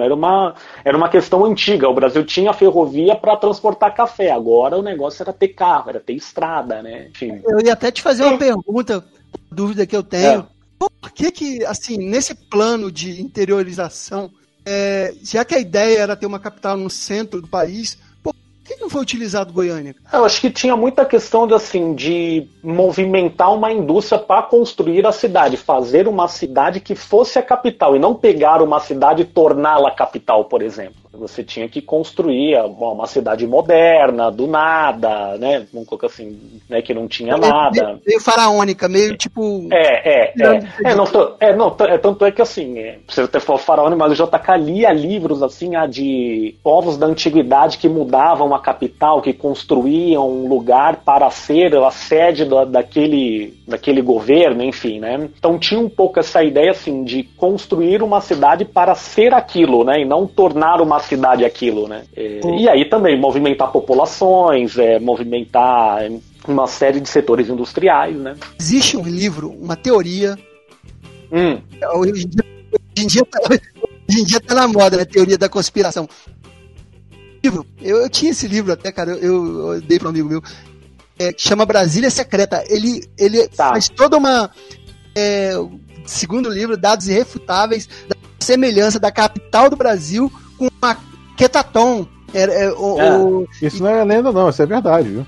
era uma, era uma questão antiga. O Brasil tinha ferrovia para transportar café. Agora o negócio era ter carro, era ter estrada, né? Enfim. Eu ia até te fazer uma pergunta, dúvida que eu tenho. É. Por que que, assim, nesse plano de interiorização, é, já que a ideia era ter uma capital no centro do país, por que não foi utilizado Goiânia? Eu acho que tinha muita questão de, assim, de movimentar uma indústria para construir a cidade, fazer uma cidade que fosse a capital e não pegar uma cidade e torná-la capital, por exemplo. Você tinha que construir uma cidade moderna, do nada, né? Vamos colocar assim, né? Que não tinha nada. Meio, faraônica, meio tipo. É, é, é. É, não, é, não, é, tanto é que assim, é, precisa ter faraônico, mas o JK lia livros assim, ah, de povos da antiguidade que mudavam a capital, que construíam um lugar para ser a sede da, daquele, daquele governo, enfim, né? Então tinha um pouco essa ideia assim de construir uma cidade para ser aquilo, né? E não tornar uma cidade aquilo, né? É, E aí também movimentar populações, é, movimentar uma série de setores industriais, né? Existe um livro, uma teoria. Hum. Hoje, em dia, hoje em dia tá na moda, né? Teoria da conspiração. Eu, eu tinha esse livro até, cara, eu, eu dei para um amigo meu. É, que chama Brasília Secreta. Ele, ele tá. faz toda uma. É, segundo livro, dados irrefutáveis da semelhança da capital do Brasil com uma Quetaton. É, é, o, é, o... Isso não é lenda, não, isso é verdade, viu?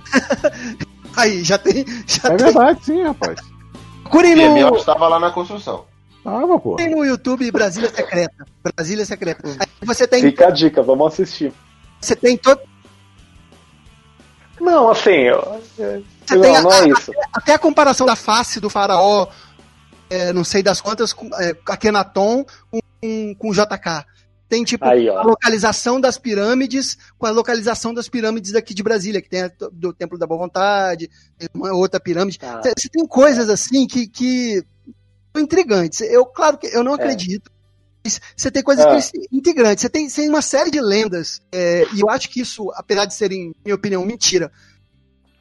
Aí, já tem. Já é tem... verdade, sim, rapaz. Procurem no. estava lá na construção. Tava, pô. Tem no YouTube Brasília Secreta. Brasília Secreta. Aí você tem. Fica a dica, vamos assistir. Você tem todo. Não, assim. Eu... Você não, tem a, não é isso. Até, até, a comparação da face do faraó, é, não sei das quantas, com, é, Akenaton com, com JK. Tem tipo Aí, a localização das pirâmides com a localização das pirâmides aqui de Brasília, que tem a, do Templo da Boa Vontade, uma outra pirâmide. Ah. Você ah. tem coisas assim que, que são intrigantes. Eu, claro que eu não é. acredito. Você tem coisas é. integrantes, você tem, você tem uma série de lendas, é, e eu acho que isso, apesar de serem, minha opinião, mentira,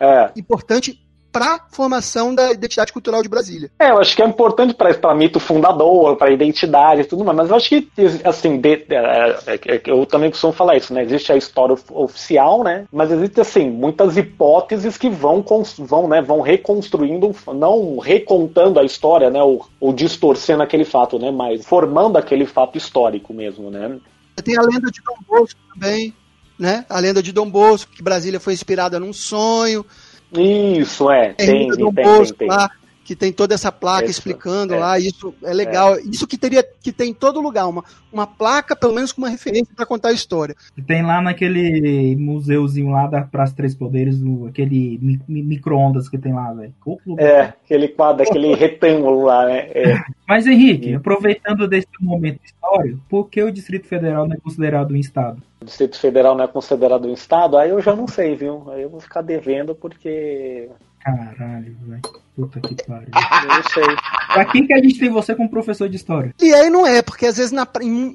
é. importante para a formação da identidade cultural de Brasília. É, eu acho que é importante para mito fundador, para identidade e tudo mais, mas eu acho que, assim, de, é, é, é, eu também costumo falar isso, né? Existe a história oficial, né? Mas existe, assim, muitas hipóteses que vão, vão, né, vão reconstruindo, não recontando a história, né? Ou, ou distorcendo aquele fato, né? Mas formando aquele fato histórico mesmo, né? Tem a lenda de Dom Bosco também, né? A lenda de Dom Bosco, que Brasília foi inspirada num sonho. Isso, é. Tem, tem, tem, Bosco, tem, lá, que tem toda essa placa isso, explicando é. lá, isso é legal. É. Isso que teria que ter em todo lugar, uma, uma placa, pelo menos com uma referência para contar a história. Tem lá naquele museuzinho lá da Praça Três Poderes, no, aquele mi, mi, micro-ondas que tem lá, velho. É, aquele quadro, aquele retângulo lá, né? É. Mas, Henrique, aproveitando desse momento histórico, por que o Distrito Federal não é considerado um Estado? O Distrito Federal não é considerado um Estado? Aí eu já não sei, viu? Aí eu vou ficar devendo porque. Caralho, velho. Puta que pariu. Eu não sei. Pra quem que a gente tem você como professor de história? E aí não é, porque às vezes na,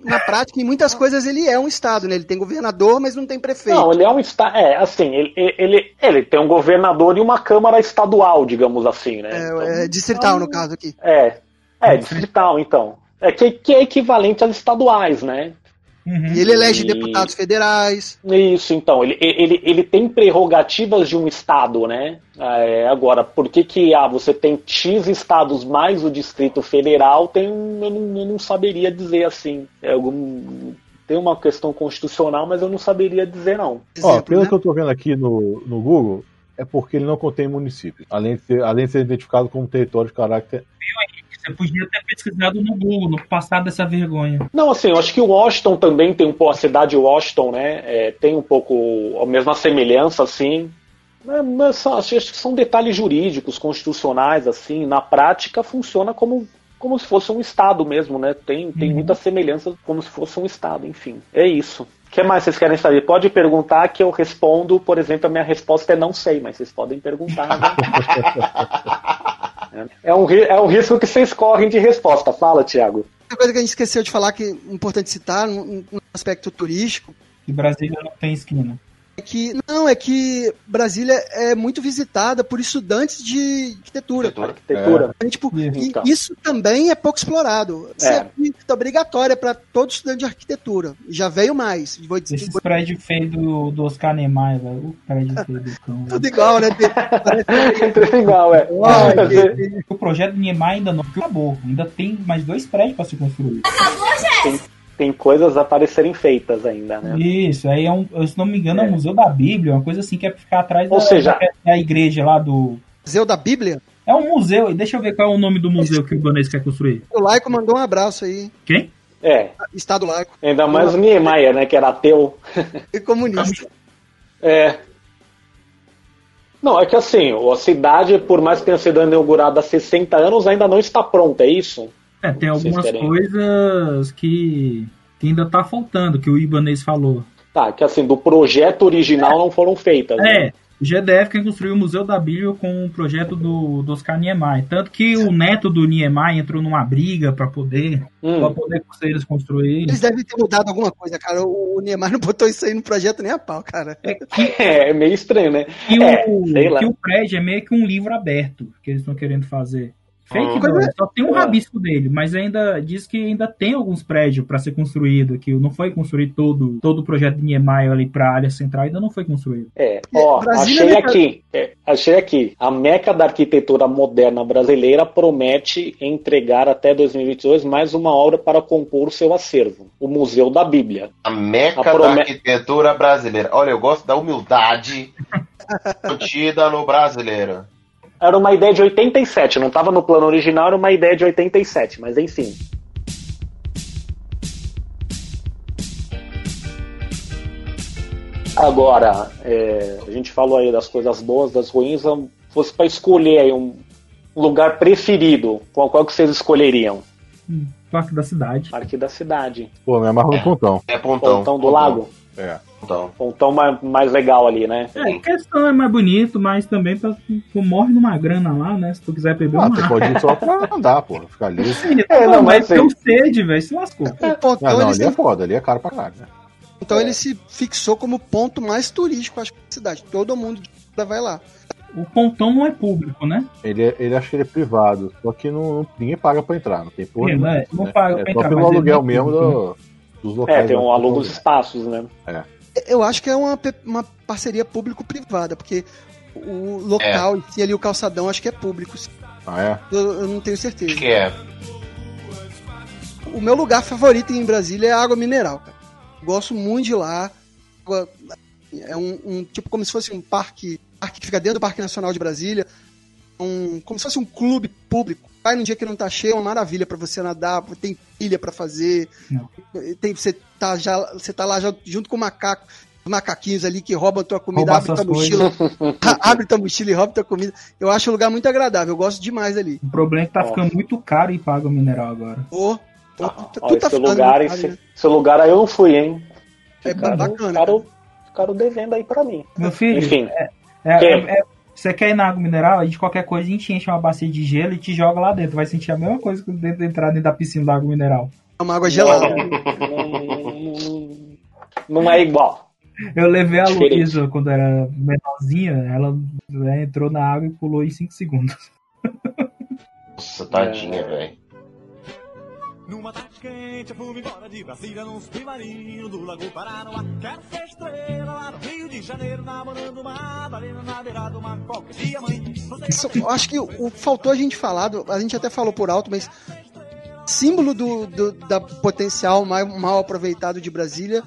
na prática, em muitas coisas, ele é um Estado, né? Ele tem governador, mas não tem prefeito. Não, ele é um Estado. É, assim, ele, ele, ele tem um governador e uma Câmara Estadual, digamos assim, né? É, então, é distrital, então, no caso aqui. É. É, distrital, então. É que, que é equivalente às estaduais, né? Uhum. E ele elege e... deputados federais. Isso, então, ele, ele, ele tem prerrogativas de um Estado, né? É, agora, por que, que ah, você tem X estados mais o Distrito Federal, tem, eu, não, eu não saberia dizer assim. É algum, tem uma questão constitucional, mas eu não saberia dizer não. Ó, pelo né? que eu estou vendo aqui no, no Google, é porque ele não contém municípios, além de, ser, além de ser identificado como território de caráter Você podia ter pesquisado no Google, no passado dessa vergonha. Não, assim, eu acho que o Washington também tem um pouco, a cidade de Washington, né, é, tem um pouco a mesma semelhança, assim, né, mas são- acho que são detalhes jurídicos, constitucionais, assim, na prática funciona como, como se fosse um Estado mesmo, né, tem, tem Uhum. muita semelhança como se fosse um Estado, enfim, é isso. O que mais vocês querem saber? Pode perguntar que eu respondo, por exemplo, a minha resposta é não sei, mas vocês podem perguntar. né? é, um, é um risco que vocês correm de resposta. Fala, Tiago. Outra coisa que a gente esqueceu de falar, que é importante citar, no, no aspecto turístico, Que Brasília não tem esquina. É que. Não, é que Brasília é muito visitada por estudantes de arquitetura. Arquitetura. É, tipo, e Então. isso também é pouco explorado. Isso É. é, obrigatória para todo estudante de arquitetura. Já veio mais. Vou dizer, Esses prédios feios do, do Oscar Niemeyer, velho. O prédio feio do cão. tudo igual, né? Tudo igual, é. O projeto do Niemeyer ainda não acabou. Ainda tem mais dois prédios para se construir. Tem, tem coisas a parecerem feitas ainda, né? Isso, aí é um, se não me engano, é o Museu da Bíblia, uma coisa assim que é pra ficar atrás Ou da, seja- da, da igreja lá do. Museu da Bíblia? É um museu, e deixa eu ver qual é o nome do museu que o Ibanez quer construir. O Laico mandou um abraço aí. Quem? É, Estado laico. ainda mais o Niemeyer, né, que era ateu. E comunista. É. Não, é que assim, a cidade, por mais que tenha sido inaugurada há 60 anos, ainda não está pronta, é isso? É, tem algumas querem? coisas que, que ainda tá faltando, que o Ibanez falou. Tá, que assim, do projeto original não foram feitas. né? É, o GDF quer construir o Museu da Bíblia com o projeto do, do Oscar Niemeyer. Tanto que o neto do Niemeyer entrou numa briga para poder, Hum. pra poder eles construírem. Eles devem ter mudado alguma coisa, cara. O, o Neymar não botou isso aí no projeto nem a pau, cara. É, é meio estranho, né? Que, É, o, sei lá. que o prédio é meio que um livro aberto que eles estão querendo fazer. Fake não, só tem um rabisco dele, mas ainda diz que ainda tem alguns prédios para ser construído, que não foi construído todo, todo o projeto de Niemeyer ali para a área central, ainda não foi construído. É, ó, Brasília achei é- aqui, é, achei aqui. A meca da arquitetura moderna brasileira promete entregar até 2022 mais uma obra para compor o seu acervo, o Museu da Bíblia. A meca A prome- da arquitetura brasileira. Olha, eu gosto da humildade contida no brasileiro. Era uma ideia de 87, não estava no plano original, era uma ideia de 87, mas enfim. Agora, é, a gente falou aí das coisas boas, das ruins, se fosse para escolher aí um lugar preferido, qual, qual que vocês escolheriam? Hum, Parque da cidade. Parque da cidade. Pô, me amarro no pontão. É pontão. Pontão do Lago. É. Pontão. Pontão mais, mais legal ali, né? É, a questão é mais bonito, mas também pra, tu morre numa grana lá, né? Se tu quiser beber Ah, uma tu pode ir só pra andar, pô. Ficar ali. É, não, mas deu assim- sede, velho, se lascou. O Pontão, Ah, não, ele, ali é se, foda, ali é caro pra caralho. né? então ele se fixou como ponto mais turístico, acho, da cidade. Todo mundo vai lá. O pontão não é público, né? Ele, é- ele acha que ele é privado, só que não, não- ninguém paga pra entrar, não tem porra. Sim, nenhuma né? Não né? paga é pra só entrar, pelo mas ele aluguel não é mesmo público, do- dos locais. É, tem um da- alugo os espaços, né? É. Eu acho que é uma, uma parceria público-privada, porque o local em si ali, o calçadão, acho que é público. Ah, é? Eu, eu não tenho certeza. Que é. O meu lugar favorito em Brasília é a água mineral, cara. Gosto muito de lá. É um, um- tipo como se fosse um parque, parque que fica dentro do Parque Nacional de Brasília. Um, como se fosse um clube público. Vai num dia que não tá cheio, é uma maravilha pra você nadar, tem pilha pra fazer. Não. Tem, você, tá já, você tá lá já junto com o macaco, os macaquinhos ali que roubam tua comida, abre tua mochila, abre tua mochila e rouba tua comida. Eu acho o lugar muito agradável, eu gosto demais ali. O problema é que tá Ó. ficando muito caro e paga o mineral agora. Ô, tô- Ó, tu- tá esse ficando lugar, esse, caro, né? esse lugar aí eu não fui, hein? É Ficaram- bacana. Ficaram, ficaram devendo aí pra mim. Meu filho, Enfim. é- é- é- você quer ir na água mineral? A gente, qualquer coisa, a gente enche uma bacia de gelo e te joga lá dentro. Vai sentir a mesma coisa que dentro de entrar dentro da piscina da água mineral. É uma água gelada. Não, não é igual. Eu levei a. Luísa quando era menorzinha, ela né, entrou na água e pulou em 5 segundos. Nossa, tadinha, velho. Numa tarde quente, eu fui embora de Brasília num submarino do Lago Paranoá. Quero ser estrela lá no Rio de Janeiro, namorando uma baleina na beira do mar. Qualquer dia, mãe. Isso, eu acho que o, o- faltou a gente falar, do- a gente até falou por alto, mas símbolo do, do- da potencial mais, mal aproveitado de Brasília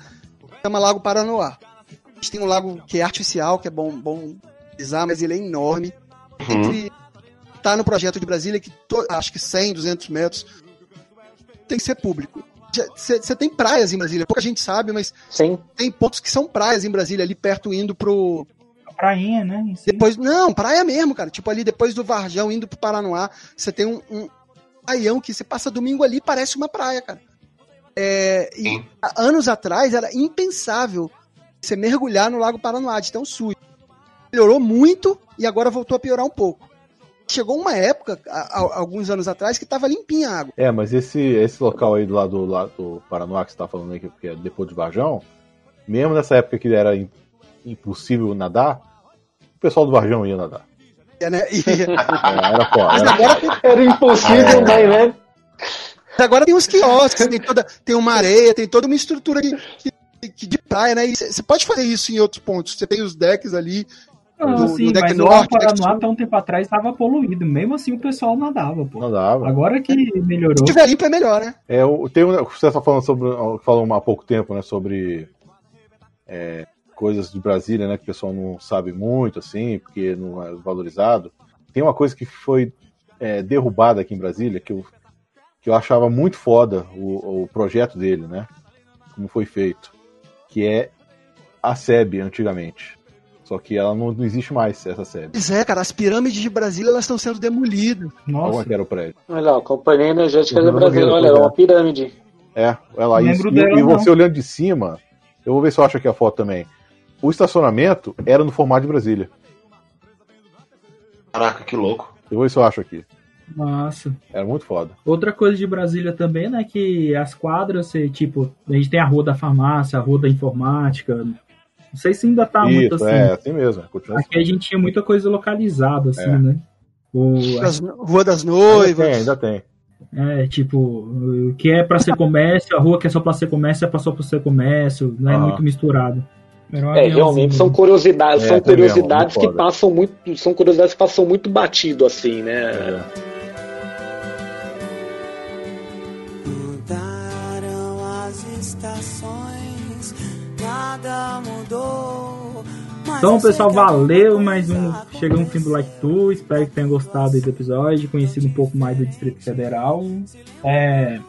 chama Lago Paranoá. A gente tem um lago que é artificial, que é bom, bom pisar, mas ele é enorme. Entre tá no projeto de Brasília que to- acho que 100, 200 metros tem que ser público. Você tem praias em Brasília, pouca gente sabe, mas Sim. tem pontos que são praias em Brasília, ali perto indo pro. Prainha, né? si. Depois, não, praia mesmo, cara. Tipo ali depois do Varjão indo pro Paranoá, você tem um, um praião que você passa domingo ali parece uma praia, cara. É, e anos atrás era impensável você mergulhar no Lago Paranoá de tão sujo. Melhorou muito e agora voltou a piorar um pouco. Chegou uma época, há- há alguns anos atrás, que tava limpinha a água. É, mas esse, esse local aí do lado do, lado do Paranoá que você tá falando aí, que é depois de Varjão, mesmo nessa época que era im- impossível nadar, o pessoal do Varjão ia nadar. É, né? E- É, era foda. Era, agora tem Era impossível, É. mas, né? Agora tem uns quiosques, tem, toda, tem uma areia, tem toda uma estrutura de, de, de praia, né? Você pode fazer isso em outros pontos. Você tem os decks ali. Não, no- sim, no mas o norte, até um tempo atrás estava poluído. Mesmo assim o pessoal nadava, pô. nadava. Agora que melhorou. Se tiver limpo é melhor, né? É, o- tem um, você está falando sobre, falou há pouco tempo, né, sobre é, coisas de Brasília, né, que o pessoal não sabe muito, assim, porque não é valorizado. Tem uma coisa que foi é, derrubada aqui em Brasília, que eu, que eu achava muito foda o, o projeto dele, né, como foi feito, que é a SEB antigamente. Só que ela não, não existe mais, essa SEB. Pois é, cara, as pirâmides de Brasília elas estão sendo demolidas. Como Nossa, é que era o prédio? Olha lá, Companhia Energética do Brasil. Olha, é uma pirâmide. É, isso. lembro E, dela, e você não. olhando de cima, eu vou ver se eu acho aqui a foto também. O estacionamento era no formato de Brasília. Caraca, que louco. Eu vou ver se eu acho aqui. Nossa. Era muito foda. Outra coisa de Brasília também, né, que as quadras, tipo, a gente tem a rua da farmácia, a rua da informática. Não sei se ainda tá muito Isso, assim. é, assim mesmo. Continua assim. Aqui a gente tinha muita coisa localizada, assim, É. né? O, Das, Rua das Ainda Noivas. tem, ainda tem. é, tipo, o que é pra ser comércio, a rua que é só pra ser comércio é pra só pra ser comércio, não é Ah. muito misturado. É, realmente são curiosidades, É, são mesmo, curiosidades muito que foda. passam muito, são curiosidades que passam muito batido assim, né? É. Então, pessoal, valeu. Mais um. Chegou um fim do Like Tour. Espero que tenham gostado do episódio. Conhecido um pouco mais do Distrito Federal. É.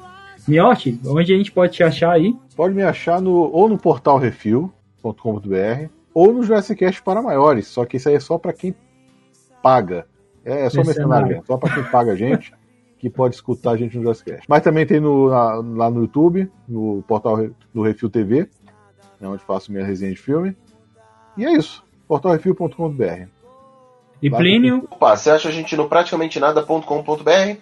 Miotti, onde a gente pode te achar aí? Pode me achar no, ou no portal refil.com.br ou no Jurassic Cast para maiores. Só que isso aí é só para quem paga. É, é só Mercenário. mercenário, mesmo, só para quem paga a gente que pode escutar a gente no Jurassic Cast. Mas também tem no, na- lá no YouTube, no portal do Refil TV, né, onde faço minha resenha de filme. E é isso. portalrefil.com.br. E Lá Plínio? Opa, você acha a gente no praticamente nada.com.br.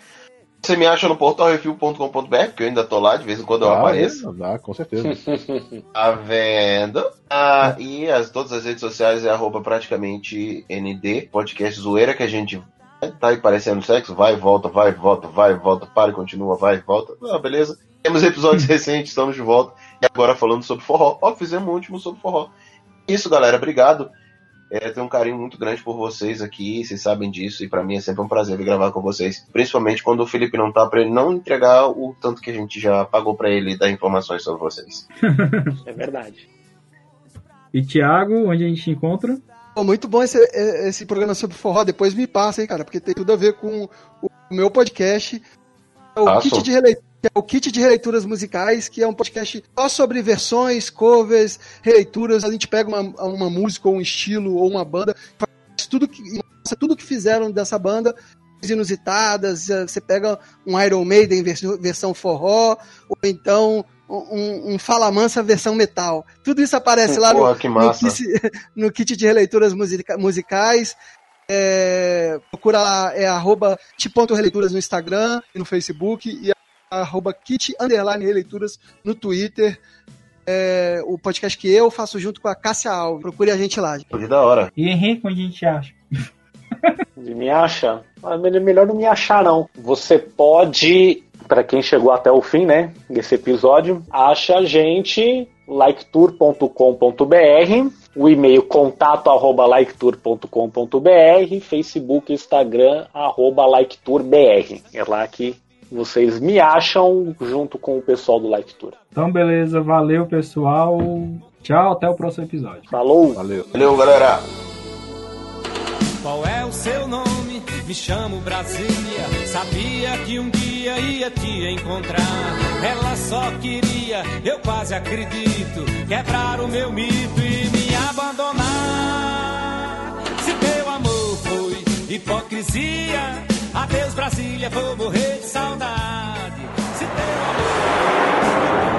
Você me acha no portalrefil.com.br, porque eu ainda tô lá, de vez em quando eu Dá, apareço. Dá, com certeza. Tá vendo? Ah, e as, todas as redes sociais é arroba praticamente ND, podcast zoeira que a gente tá aí parecendo sexo, vai e volta, vai e volta, vai e volta, para e continua, vai e volta. Ah, beleza. Temos episódios recentes, estamos de volta. E agora falando sobre forró. Ó, fizemos um último sobre forró. Isso, galera, obrigado. É, tenho um carinho muito grande por vocês aqui, vocês sabem disso, e pra mim é sempre um prazer vir gravar com vocês. Principalmente quando o Felipe não tá, pra ele não entregar o tanto que a gente já pagou pra ele dar informações sobre vocês. É verdade. E Thiago, onde a gente encontra? Pô, muito bom esse, esse programa sobre forró. Depois me passa, hein, cara, porque tem tudo a ver com o meu podcast. É o, Passo. kit de, relei- é o kit de releituras musicais, que é um podcast só sobre versões, covers, releituras. A gente pega uma, uma música, ou um estilo, ou uma banda, faz tudo que, mostra tudo que fizeram dessa banda, inusitadas. Você pega um Iron Maiden vers- versão forró, ou então um, um Fala Mansa versão metal. Tudo isso aparece lá no, Porra, que no kit, no kit de releituras musica- musicais. É, procura lá, é arroba ti.releituras no Instagram e no Facebook e arroba kit underline releituras no Twitter. É, o podcast que eu faço junto com a Cássia Alves. Procure a gente lá. Que da hora. E Henrique, onde a gente acha? Me acha? Ah, me- Melhor não me achar, não. Você pode, pra quem chegou até o fim, né, desse episódio, acha a gente liketour.com.br, o e-mail contato arroba liketour.com.br, Facebook, Instagram, arroba liketourbr. É lá que vocês me acham junto com o pessoal do Like Tour. Então, beleza. Valeu, pessoal. Tchau, até o próximo episódio. Falou! Valeu. Valeu, galera. Qual é o seu nome? Me chamo Brasília, sabia que um dia ia te encontrar. Ela só queria, eu quase acredito, quebrar o meu mito e me abandonar. Se teu amor foi hipocrisia, adeus Brasília, vou morrer de saudade. Se teu amor